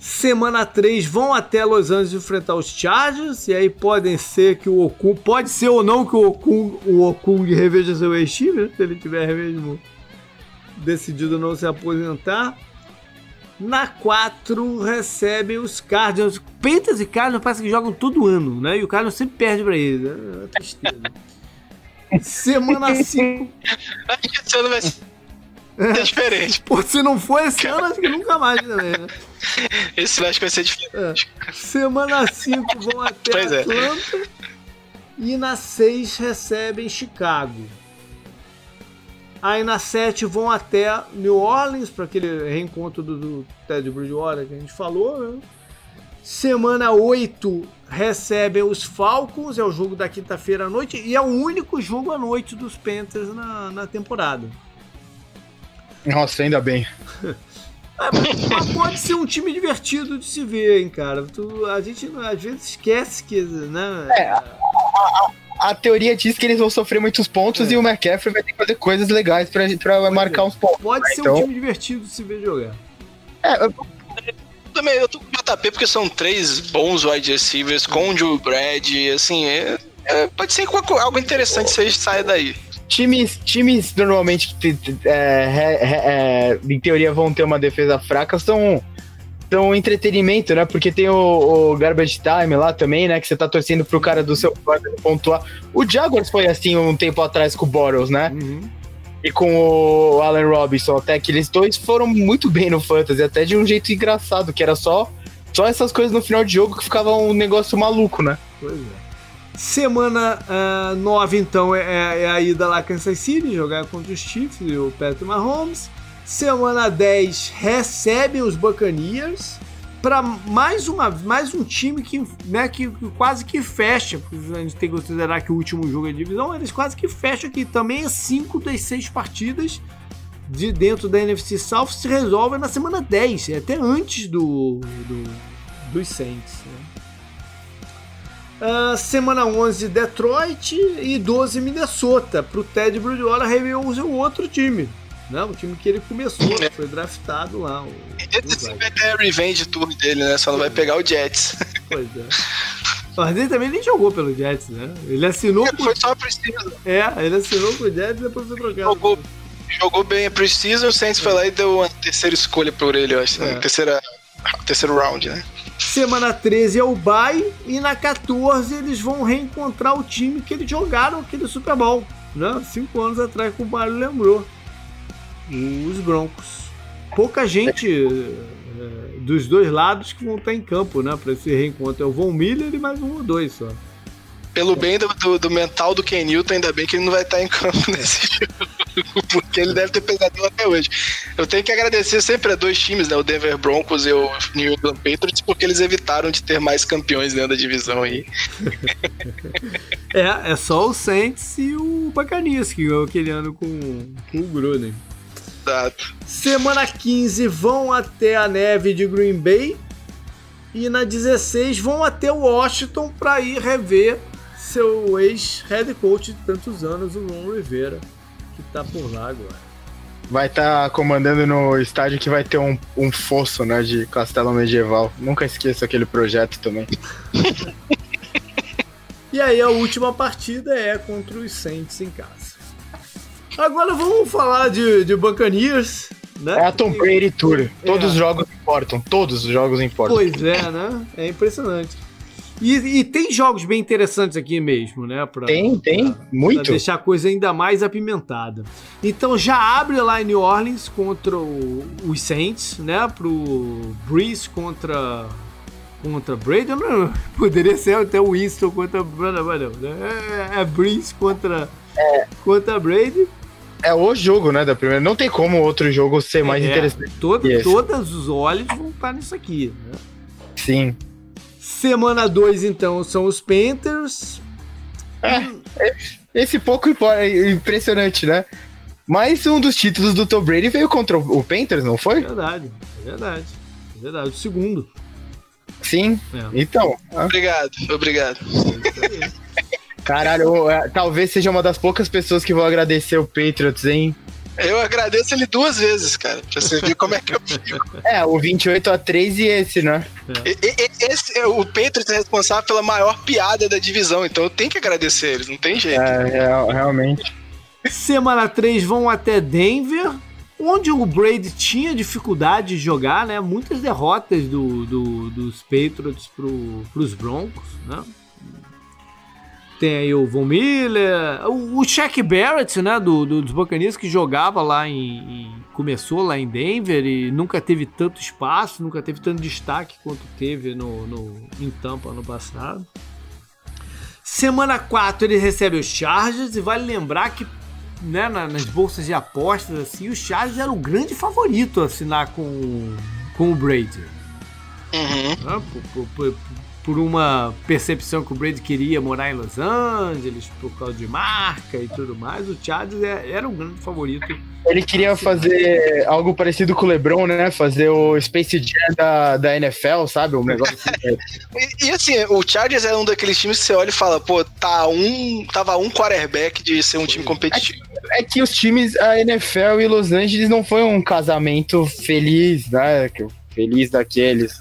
Semana 3 vão até Los Angeles enfrentar os Chargers. E aí podem ser que o Okung. Pode ser ou não que o Okung, o Okung reveja seu ex-time, né? se ele tiver mesmo decidido não se aposentar. Na 4 recebem os Cardinals. Panthers e Cardinals parece que jogam todo ano, né? E o Cardinals sempre perde pra eles. É uma tristeza. Semana 5. Acho que esse ano vai ser é diferente. Pô, se não for esse ano, acho que nunca mais também, né? Esse ano acho que vai ser diferente. É. Semana 5 vão até Pois é. Atlanta. E na 6 recebem Chicago. Aí na 7 vão até New Orleans para aquele reencontro do, do Ted Bridgewater que a gente falou. Né? Semana 8 recebem os Falcons, é o jogo da quinta-feira à noite e é o único jogo à noite dos Panthers na, na temporada. Nossa, ainda bem. É, mas pode ser um time divertido de se ver, hein, cara. Tu, a gente às vezes esquece que, né? É, a teoria diz que eles vão sofrer muitos pontos É. e o McCaffrey vai ter que fazer coisas legais pra, pra marcar uns pontos. Pode né? ser Então- um time divertido de se ver jogar. É, eu- Também, eu tô com o JP porque são três bons wide receivers com o Joe Brad, assim, é- é, pode ser que algo interessante seja saia daí. Times, times normalmente que é, é, em teoria vão ter uma defesa fraca são, são entretenimento, né? Porque tem o, o Garbage Time lá também, né? Que você tá torcendo pro cara do seu pontuar. O Jaguars foi assim um tempo atrás com o Bottles, né? Uhum. E com o Allen Robinson, até que eles dois foram muito bem no Fantasy, até de um jeito engraçado, que era só, só essas coisas no final de jogo que ficava um negócio maluco, né? Pois é. Semana 9, então, é, é a ida lá Kansas City, jogar contra os Chiefs e o Patrick Mahomes. Semana 10, recebem os Buccaneers para mais, mais um time que, né, que quase que fecha. A gente tem que considerar que o último jogo é divisão, eles quase que fecham aqui. Também é 5 das 6 partidas de dentro da NFC South se resolvem na semana 10, é até antes do, do dos Saints. Né? Ah, semana 11, Detroit e 12, Minnesota. Pro Ted Bridgewater rever o seu outro time. Né? O time que ele começou, que foi draftado lá. O, Esse o- ter a revenge tour dele, né? Só não vai pegar o Jets. Pois é. Mas ele também nem jogou pelo Jets, né? Ele assinou com, Foi só a Precision. é, ele assinou com o Jets e depois foi trocado. Jogou, jogou bem a Precision, o Saints foi lá e deu uma terceira escolha por ele, eu acho. É. Né? Terceira, terceiro round, né? Semana 13 é o bye e na 14 eles vão reencontrar o time que eles jogaram aquele Super Bowl, né? Cinco anos atrás, que o Mário lembrou. Os Broncos. Pouca gente eh, dos dois lados que vão estar em campo, né? Para esse reencontro. É o Von Miller e mais um ou dois só. Pelo bem do, do- do mental do Ken Newton, ainda bem que ele não vai estar em campo nesse jogo, porque ele deve ter pesadelo até hoje. Eu tenho que agradecer sempre a dois times, né? O Denver Broncos e o New England Patriots, porque eles evitaram de ter mais campeões dentro da divisão aí. É, é só o Saints e o Buccaneers que ganhou aquele ano com, com o Gruden. Exato. Semana 15 vão até a neve de Green Bay e na 16 vão até Washington para ir rever seu ex-head coach de tantos anos, o Ron Rivera, tá por lá agora. Vai estar comandando no estádio que vai ter um, um fosso, né, de castelo medieval. Nunca esqueço aquele projeto também. E aí a última partida é contra os Saints em casa. Agora vamos falar de, de Buccaneers, né? É a Tom Brady Tour. É. Todos os jogos importam. Todos os jogos importam. Pois é, né? É impressionante. E, e tem jogos bem interessantes aqui mesmo, né? Pra, Tem, tem. pra Muito. deixar a coisa ainda mais apimentada. Então já abre lá em New Orleans contra o- os Saints, né? Pro Breeze contra contra Brady. Não, poderia ser até o Winston contra mas não, né? É, é Breeze contra contra Brady. É o jogo, né, da primeira. Não tem como outro jogo ser mais É, interessante. todo- Yes. Todos os olhos vão estar nisso aqui, né? Sim. Semana 2, então, são os Panthers. Esse pouco é impressionante, né? Mas um dos títulos do Tom Brady veio contra o Panthers, não foi? Verdade, é verdade. É verdade. O segundo. Sim. É. Então, ah, Obrigado, obrigado. É caralho, é, talvez seja uma das poucas pessoas que vão agradecer o Patriots, hein? Eu agradeço ele duas vezes, cara, pra você ver como é que eu fico. É, o 28 a 3 e esse, né? É. Esse, o Patriots é responsável pela maior piada da divisão, então eu tenho que agradecer eles, não tem jeito. É, real, realmente. Semana 3 vão até Denver, onde o Brady tinha dificuldade de jogar, né? Muitas derrotas do, do dos Patriots pro, pros Broncos, né? Tem aí o Von Miller, o, o Shaq Barrett, né, do, do, dos Buccaneers, que jogava lá em, em, Começou lá em Denver e nunca teve tanto espaço, nunca teve tanto destaque quanto teve no, no, em Tampa ano passado. Semana 4 ele recebe os Chargers e vale lembrar que né, nas bolsas de apostas, assim, os Chargers eram o grande favorito a assinar com, com o Brady. Uhum. Né, por, por, por uma percepção que o Brady queria morar em Los Angeles, por causa de marca e tudo mais, o Chargers é, era um grande favorito. Ele queria fazer algo parecido com o LeBron, né? Fazer o Space Jam da, da NFL, sabe? Um negócio assim. e, e, assim, o Chargers é um daqueles times que você olha e fala, pô, tá um, tava um quarterback de ser um time competitivo. É, é que os times, a NFL e Los Angeles não foi um casamento feliz, né? Feliz daqueles.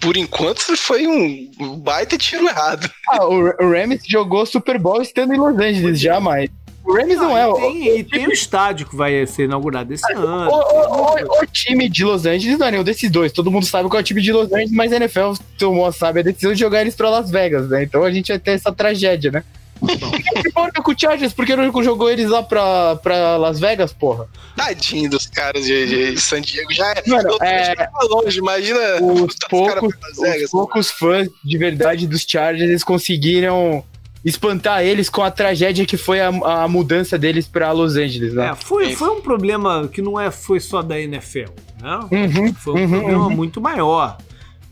Por enquanto foi um baita tiro errado. Ah, o, o Rams jogou Super Bowl estando em Los Angeles já, mas. O Rams não, não é. Tem, o, e tem o estádio que vai ser inaugurado esse ah, ano. O, o, o, time de Los Angeles não é nenhum desses dois. Todo mundo sabe qual é o time de Los Angeles, mas a NFL tomou, sabe, a decisão de jogar eles pra Las Vegas, né? Então a gente vai ter essa tragédia, né? Importa com o Chargers, porque não jogou eles lá pra, pra Las Vegas, porra? Tadinho dos caras de, de San Diego. Já é, Mano, é longe, imagina os poucos, Vegas, os poucos fãs de verdade dos Chargers, eles conseguiram espantar eles com a tragédia que foi a, a mudança deles para Los Angeles, né? É, foi, foi um problema que não é, foi só da NFL, né? Uhum, foi um uhum, problema uhum. muito maior.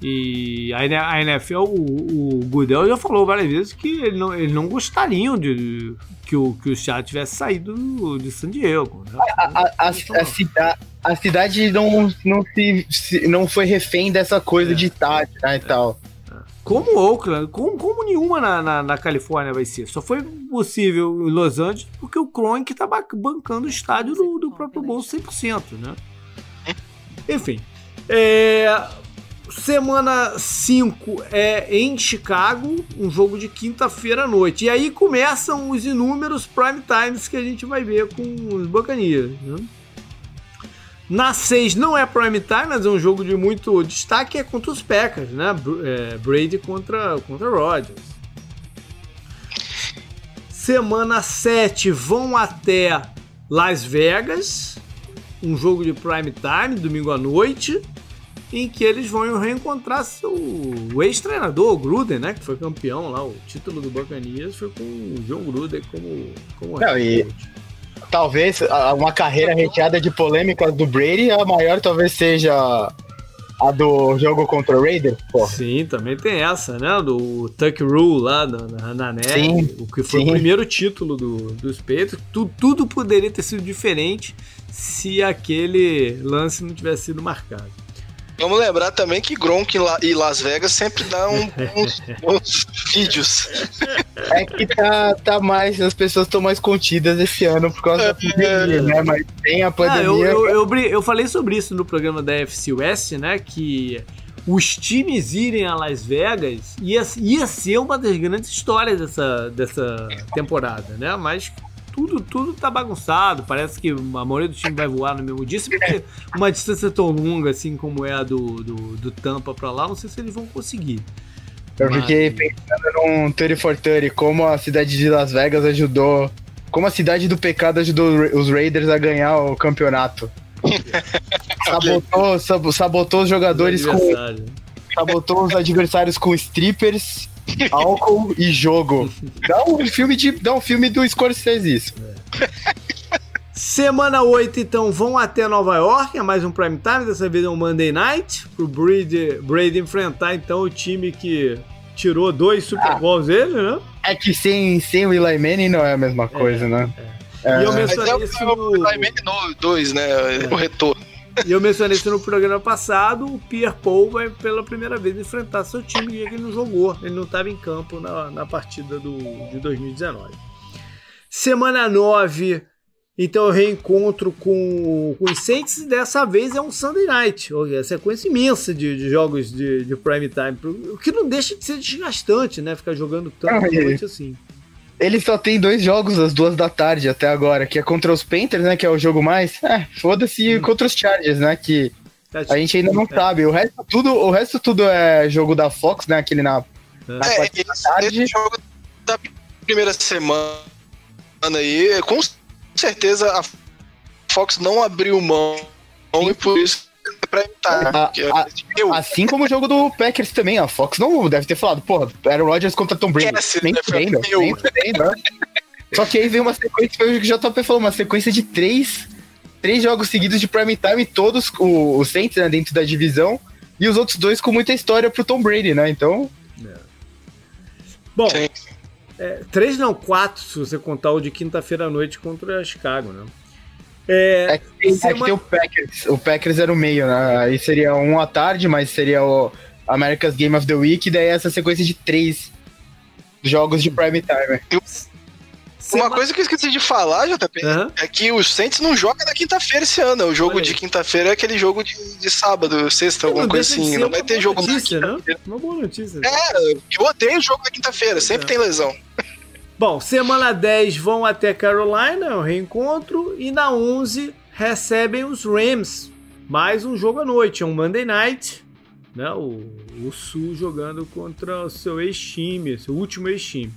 E a NFL, o, o Goodell já falou várias vezes que ele não, eles não gostariam de que o, que o Chá tivesse saído de San Diego. Né? A, a, a, a, cida, a cidade não, não, se, não foi refém dessa coisa é, de estádio né, e tal. É. Como Oakland, como, como nenhuma na, na, na, Califórnia vai ser. Só foi possível em Los Angeles porque o Kroenke tá bancando o estádio do, do próprio bolso 100%, né? Enfim. É, Semana 5 é em Chicago, um jogo de quinta-feira à noite. E aí começam os inúmeros prime times que a gente vai ver com os Buccaneers. Né? Na 6 não é prime time, mas é um jogo de muito destaque, é contra os Packers, né? É, Brady contra, contra Rodgers. Semana 7 vão até Las Vegas, um jogo de prime time, domingo à noite em que eles vão reencontrar seu ex-treinador, o Gruden, né? Que foi campeão lá, o título do Buccaneers foi com o John Gruden como, como Não, e talvez uma carreira recheada de polêmicas do Brady, a maior talvez seja a do jogo contra o Raiders, pô. Sim, também tem essa, né? Do Tuck Rule lá na, na, na net, sim, o que foi sim. o primeiro título do, dos Patriots. Tudo, tudo poderia ter sido diferente se aquele lance não tivesse sido marcado. Vamos lembrar também que Gronk e Las Vegas sempre dão uns, uns, vídeos. É que tá, tá mais, as pessoas estão mais contidas esse ano por causa da pandemia, né? Mas tem a pandemia. Ah, eu, eu, eu, eu, falei sobre isso no programa da FC West, né? Que os times irem a Las Vegas ia, ia ser uma das grandes histórias dessa, dessa temporada, né? Mas tudo, tudo tá bagunçado. Parece que a maioria do time vai voar no mesmo dia. Porque uma distância tão longa assim como é a do, do, do Tampa pra lá, não sei se eles vão conseguir. Eu Mas... fiquei pensando num 30 for 30, como a cidade de Las Vegas ajudou. Como a cidade do pecado ajudou os Raiders a ganhar o campeonato. sabotou, sabotou os jogadores com. Sabotou os adversários com strippers álcool e jogo. Dá um filme de, dá um filme do Scorsese isso. Semana 8, então, vão até Nova York, é mais um prime time, dessa vez é um Monday Night, pro Brady, Brady enfrentar, então, o time que tirou dois Super ah, Bowls dele, né? É que sem, sem o Eli Manning não é a mesma coisa, é, né? É. É. E eu mencionei Mas é isso no... O Eli Manning 2, né? O retorno. E eu mencionei isso no programa passado, o Pierre Paul vai pela primeira vez enfrentar seu time e ele não jogou, ele não estava em campo na, na partida do, de 2019. Semana 9 Então eu reencontro com, com os Saints e dessa vez é um Sunday Night. A sequência imensa de, de jogos de, de, prime time. O que não deixa de ser desgastante, né? Ficar jogando tanto noite assim. Ele só tem dois jogos às duas da tarde até agora, que é contra os Panthers, né? Que é o jogo mais. É, foda-se hum. contra os Chargers, né? Que tá a gente ainda não é. sabe. O resto tudo, o resto tudo é jogo da Fox, né? Aquele na, é. na é, esse, tarde. Esse jogo da primeira semana aí, com certeza a Fox não abriu mão e por isso pra evitar. É assim como o jogo do Packers também, a Fox não deve ter falado, porra, Aaron Rodgers contra Tom Brady. Yes, nem treino, nem treino. Né? Só que aí veio uma sequência, foi o que o JP falou, uma sequência de três, três jogos seguidos de prime time, todos o, o Saints né, dentro da divisão, e os outros dois com muita história pro Tom Brady, né? Então. É. Bom, é, três não, quatro, se você contar o de quinta-feira à noite contra Chicago, né? É, é, que, semana... é que tem o Packers. O Packers era o meio, né? Aí seria um à tarde, mas seria o America's Game of the Week, e daí essa sequência de três jogos de prime time. Eu, uma coisa que eu esqueci de falar, JP, uhum. é que o Saints não joga na quinta-feira esse ano. O jogo de quinta-feira é aquele jogo de, de sábado, sexta, alguma coisa assim. Não vai ter jogo notícia, na quinta-feira. Uma boa notícia. É, eu odeio o jogo na quinta-feira, sempre é. tem lesão. Bom, semana 10 vão até Carolina, o reencontro, e na 11 recebem os Rams. Mais um jogo à noite, é um Monday Night, né? O, o Sul jogando contra o seu ex-time, seu último ex-time.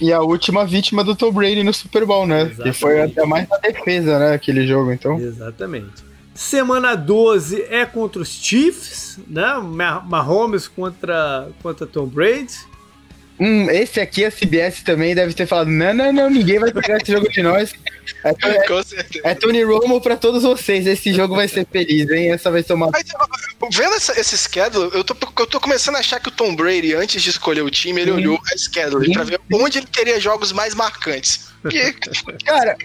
E a última vítima do Tom Brady no Super Bowl, né? Exatamente. E foi até mais na defesa, né? Aquele jogo, então. Exatamente. Semana 12 é contra os Chiefs, né? Mahomes contra, contra Tom Brady. Hum, esse aqui, a CBS também deve ter falado: não, não, não, ninguém vai pegar esse jogo de nós. É, é, é Tony Romo pra todos vocês. Esse jogo vai ser feliz, hein? Essa vai ser uma. Mas, vendo essa, esse schedule, eu tô, eu tô começando a achar que o Tom Brady, antes de escolher o time, ele olhou a schedule Sim. pra ver onde ele teria jogos mais marcantes. Cara,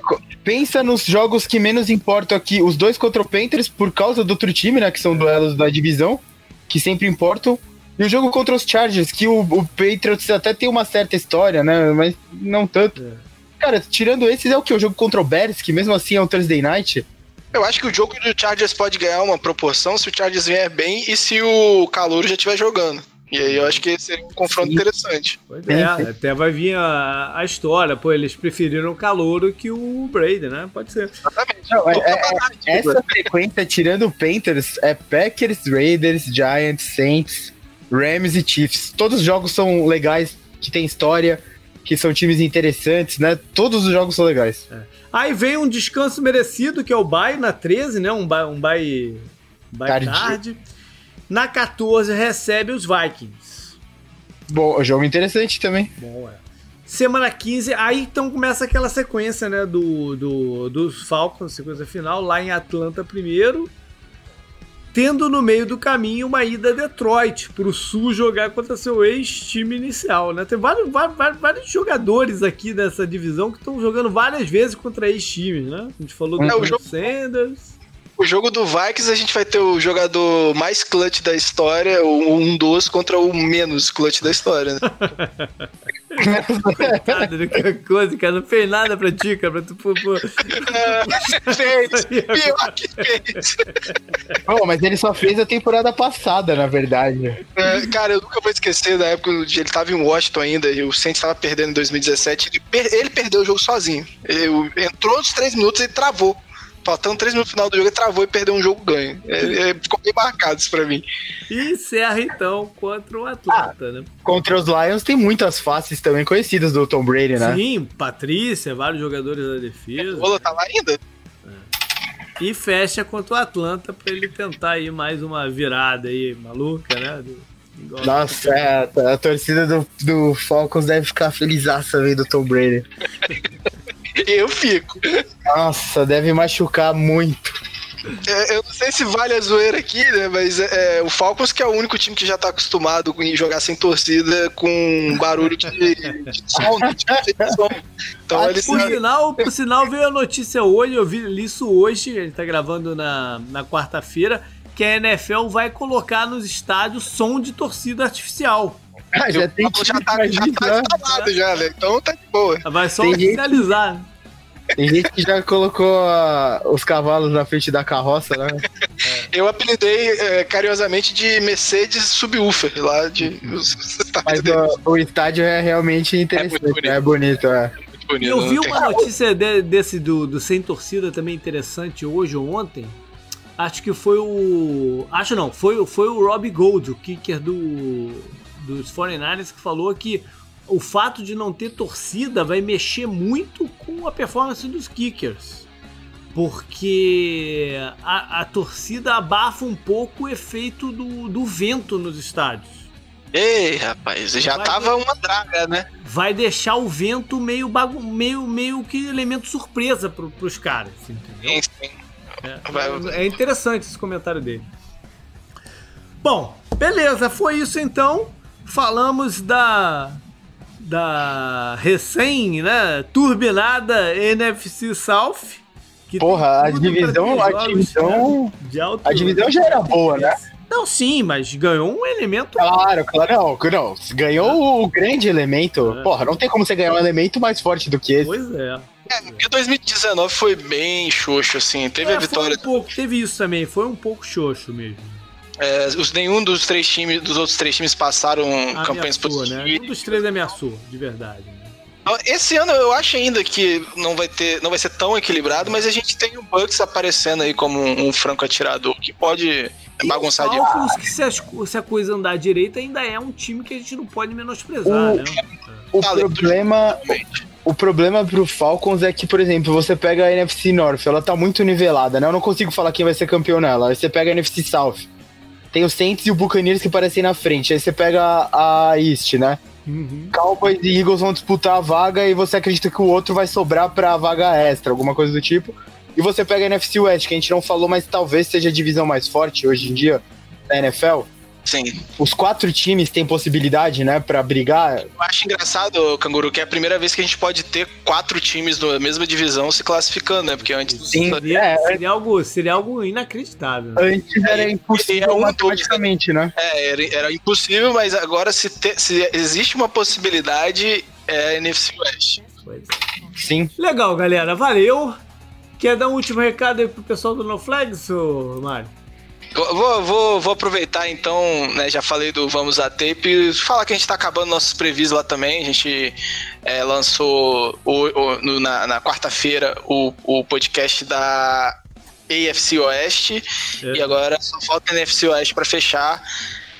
pensa nos jogos que menos importam aqui. Os dois contra o Panthers, por causa do outro time, né? Que são duelos da divisão, que sempre importam. E o jogo contra os Chargers, que o, o Patriots até tem uma certa história, né? Mas não tanto. É. Cara, tirando esses, é o que? O jogo contra o Bears, que mesmo assim é um Thursday Night. Eu acho que o jogo do Chargers pode ganhar uma proporção se o Chargers vier bem e se o Calouro já estiver jogando. E aí eu acho que seria um confronto Sim. interessante. Pois é, até vai vir a, a história. Pô, eles preferiram o Calouro que o Brady, né? Pode ser. Exatamente. Não, é, é, essa frequência, tirando o Panthers, é Packers, Raiders, Giants, Saints, Rams e Chiefs. Todos os jogos são legais, que tem história, que são times interessantes, né? Todos os jogos são legais. É. Aí vem um descanso merecido, que é o bye na 13, né? Um bye, um bye, bye tarde. tarde. Na 14 recebe os Vikings. Bom, jogo interessante também. Bom, é. Semana 15, aí então começa aquela sequência, né, do, do, dos Falcons, sequência final, lá em Atlanta primeiro, tendo no meio do caminho uma ida a Detroit para o Sul jogar contra seu ex-time inicial, né? Tem vários, vários, vários, jogadores aqui nessa divisão que estão jogando várias vezes contra ex-times, né? A gente falou do é. Sanders. O jogo do Vikings a gente vai ter o jogador mais clutch da história, o um dos contra o menos clutch da história, né? Coitado do coisa, cara. Não fez nada pra ti, cara. Pra tu, pô, pô. fez. Pior que fez. Bom, mas ele só fez a temporada passada, na verdade. É, cara, eu nunca vou esquecer da época de ele tava em Washington ainda e o Saints tava perdendo em 2017. Ele, per ele perdeu o jogo sozinho. Ele entrou nos três minutos e travou faltando três minutos no final do jogo, ele travou e perdeu um jogo ganho. É, é, ficou bem marcado isso pra mim. E encerra então contra o Atlanta, ah, né? Contra os Lions tem muitas faces também conhecidas do Tom Brady, né? Sim, Patrícia, vários jogadores da defesa. O Bola tá lá ainda? É. E fecha contra o Atlanta pra ele tentar aí mais uma virada aí maluca, né? Do, Nossa, é, a torcida do, do Falcons deve ficar feliz vendo o Tom Brady. Eu fico. Nossa, deve machucar muito. É, eu não sei se vale a zoeira aqui, né? Mas é, o Falcons que é o único time que já tá acostumado com jogar sem torcida com barulho de, de som, né? de som. Então, ah, por, sinal, por sinal, veio a notícia hoje, eu vi isso hoje, ele tá gravando na, na quarta-feira, que a NFL vai colocar nos estádios som de torcida artificial. Ah, já, tem já tá, já tá instalado já, né? Então tá de boa. Vai só tem oficializar. Gente... Tem gente que já colocou a, os cavalos na frente da carroça, né? Eu apelidei é, carinhosamente de Mercedes Subwoofer lá de. Mas o, o, estádio é realmente interessante, é bonito, é. Bonito, eu vi uma notícia de, desse do, do Sem Torcida também interessante hoje ou ontem. Acho que foi o. Acho não, foi, foi o Rob Gold, o kicker do, dos 49ers, que falou que o fato de não ter torcida vai mexer muito com a performance dos kickers. Porque a, a torcida abafa um pouco o efeito do, do vento nos estádios. Ei, rapaz, já vai tava uma draga, né? Vai deixar o vento meio, bagu meio, meio que elemento surpresa pro, pros caras, entendeu? Sim, sim. É, é interessante esse comentário dele. Bom, beleza, foi isso então. Falamos da da recém, né, turbinada NFC South. Porra, a divisão, a divisão, a divisão já era boa, né? Não, sim, mas ganhou um elemento. Claro, claro, não, não. Ganhou o grande elemento. É. Porra, não tem como você ganhar um elemento mais forte do que esse. Pois é. É, porque 2019 foi bem xoxo, assim. Teve é, a vitória. Um pouco, teve isso também, foi um pouco xoxo mesmo. É, os, nenhum dos três times, dos outros três times passaram ameaçou, campanhas positivas. Né? Um dos três ameaçou, de verdade. Né? Então, esse ano eu acho ainda que não vai ter, não vai ser tão equilibrado, mas a gente tem o Bucks aparecendo aí como um, um franco atirador que pode e bagunçar de que se, as, se a coisa andar direito ainda é um time que a gente não pode menosprezar, o, né? O problema o problema pro Falcons é que, por exemplo, você pega a NFC North, ela tá muito nivelada, né? Eu não consigo falar quem vai ser campeão nela. Aí você pega a NFC South. Tem o Saints e o Buccaneers que parecem na frente. Aí você pega a East, né? Uhum. Cowboys e Eagles vão disputar a vaga e você acredita que o outro vai sobrar pra vaga extra, alguma coisa do tipo. E você pega a NFC West, que a gente não falou, mas talvez seja a divisão mais forte hoje em dia da NFL. Sim. Os quatro times têm possibilidade, né, para brigar. Eu acho engraçado, Canguru, que é a primeira vez que a gente pode ter quatro times da mesma divisão se classificando, né? Porque antes. Sim, seria, é, seria, algo, seria algo inacreditável. Antes era é, impossível um matematicamente, né? É, era, era, impossível, mas agora se, te, se existe uma possibilidade, é NFC West. Sim. Legal, galera. Valeu. Quer dar um último recado aí pro pessoal do No Flags, Mário? Vou, vou, vou, aproveitar então, né? Já falei do Vamos a Tape. Falar que a gente tá acabando nossos previs lá também. A gente é, lançou o, o, no, na, na quarta-feira o, o podcast da AFC Oeste. É. E agora só falta a NFC Oeste para fechar.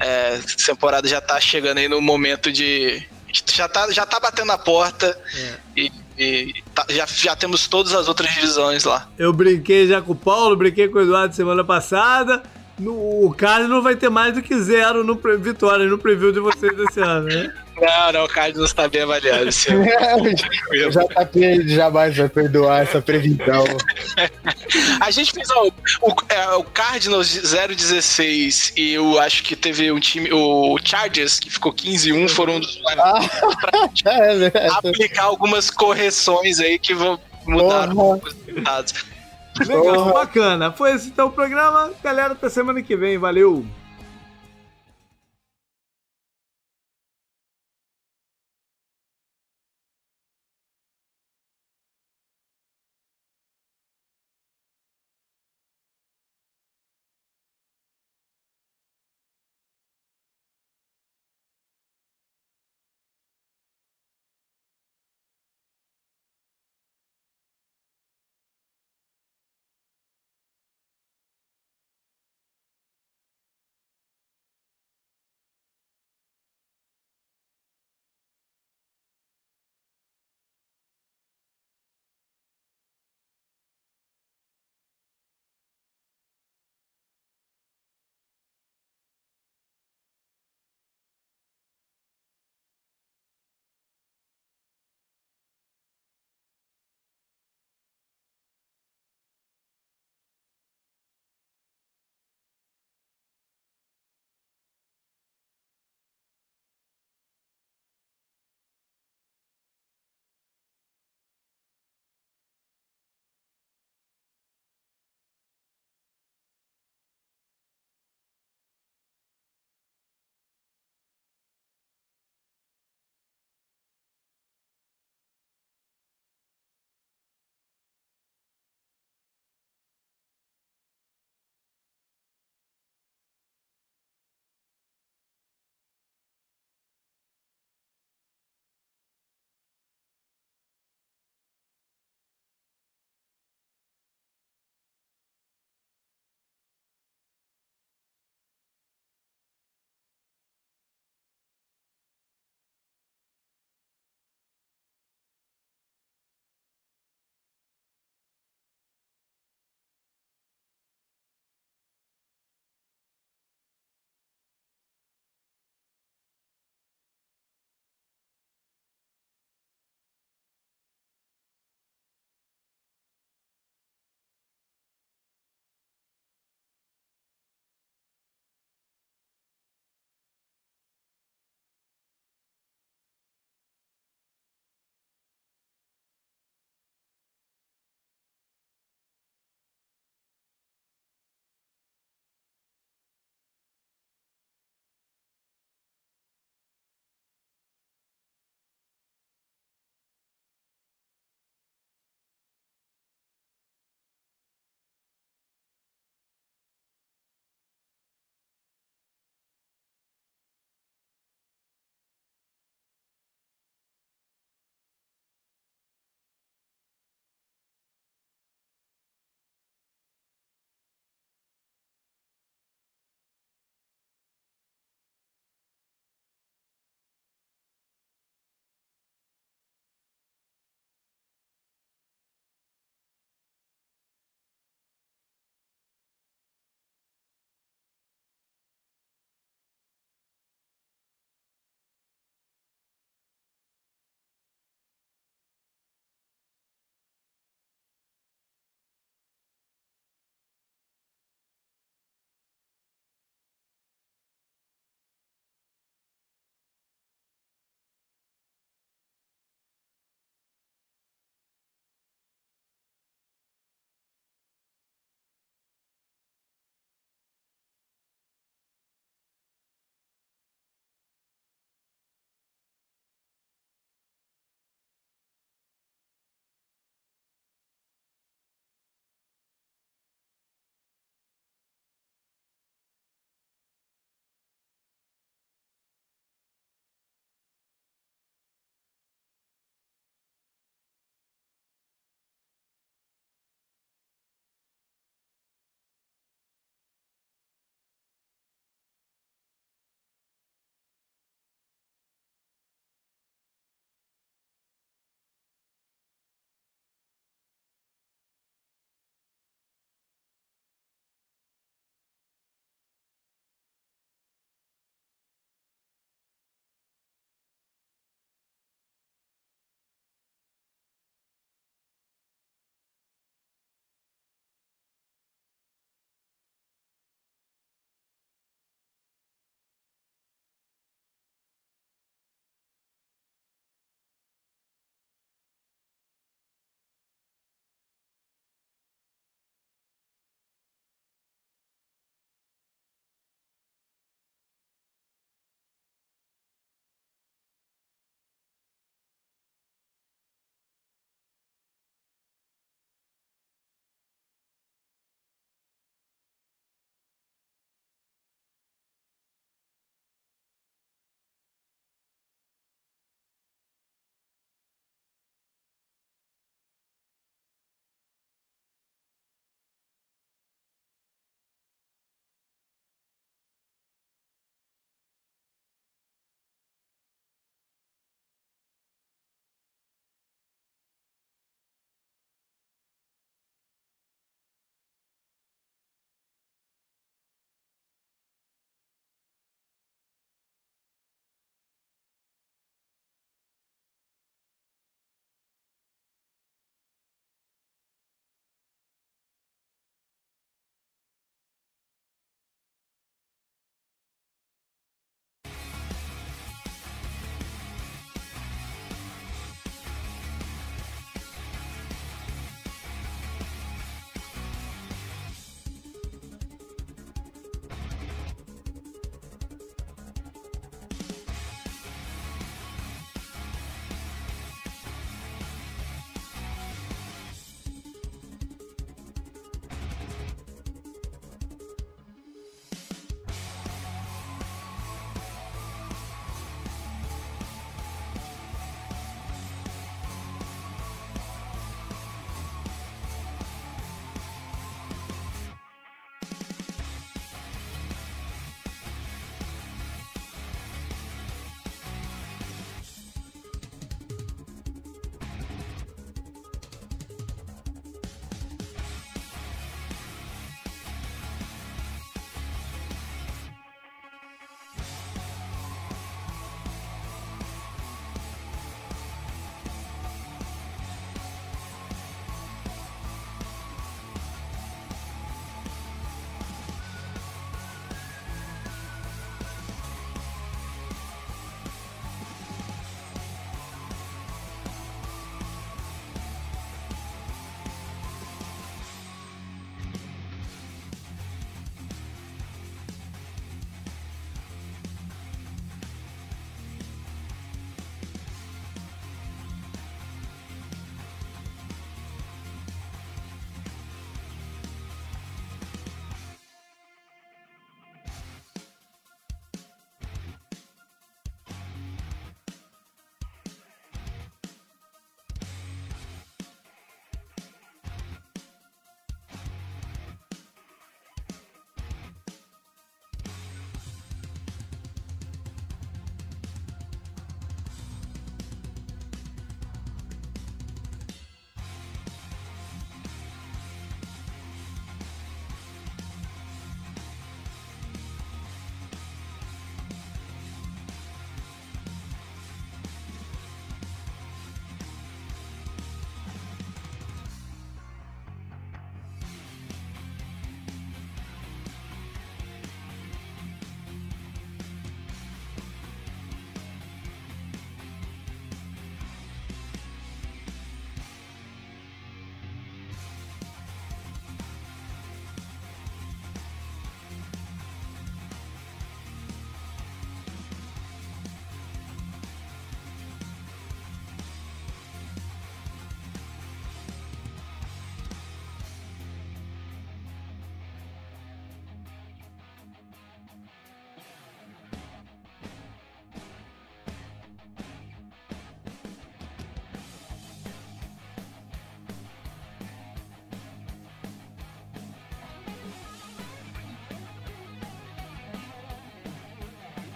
É, a temporada já tá chegando aí no momento de. Já tá, já tá batendo a porta. É. E e tá, já, já temos todas as outras divisões lá. Eu brinquei já com o Paulo, brinquei com o Eduardo semana passada. No, o Carlos não vai ter mais do que zero no vitória no preview de vocês desse ano, né? Não, não, o Cardinals está bem avaliado ano. o JP jamais vai perdoar essa previsão. A gente fez ó, o, é, o Cardinals 016 e eu acho que teve um time, o Chargers, que ficou 15-1, foram um dos ah, é aplicar algumas correções aí que vão mudar uhum. os resultados. Legal, uhum. bacana. Foi esse então o programa. Galera, até semana que vem. Valeu!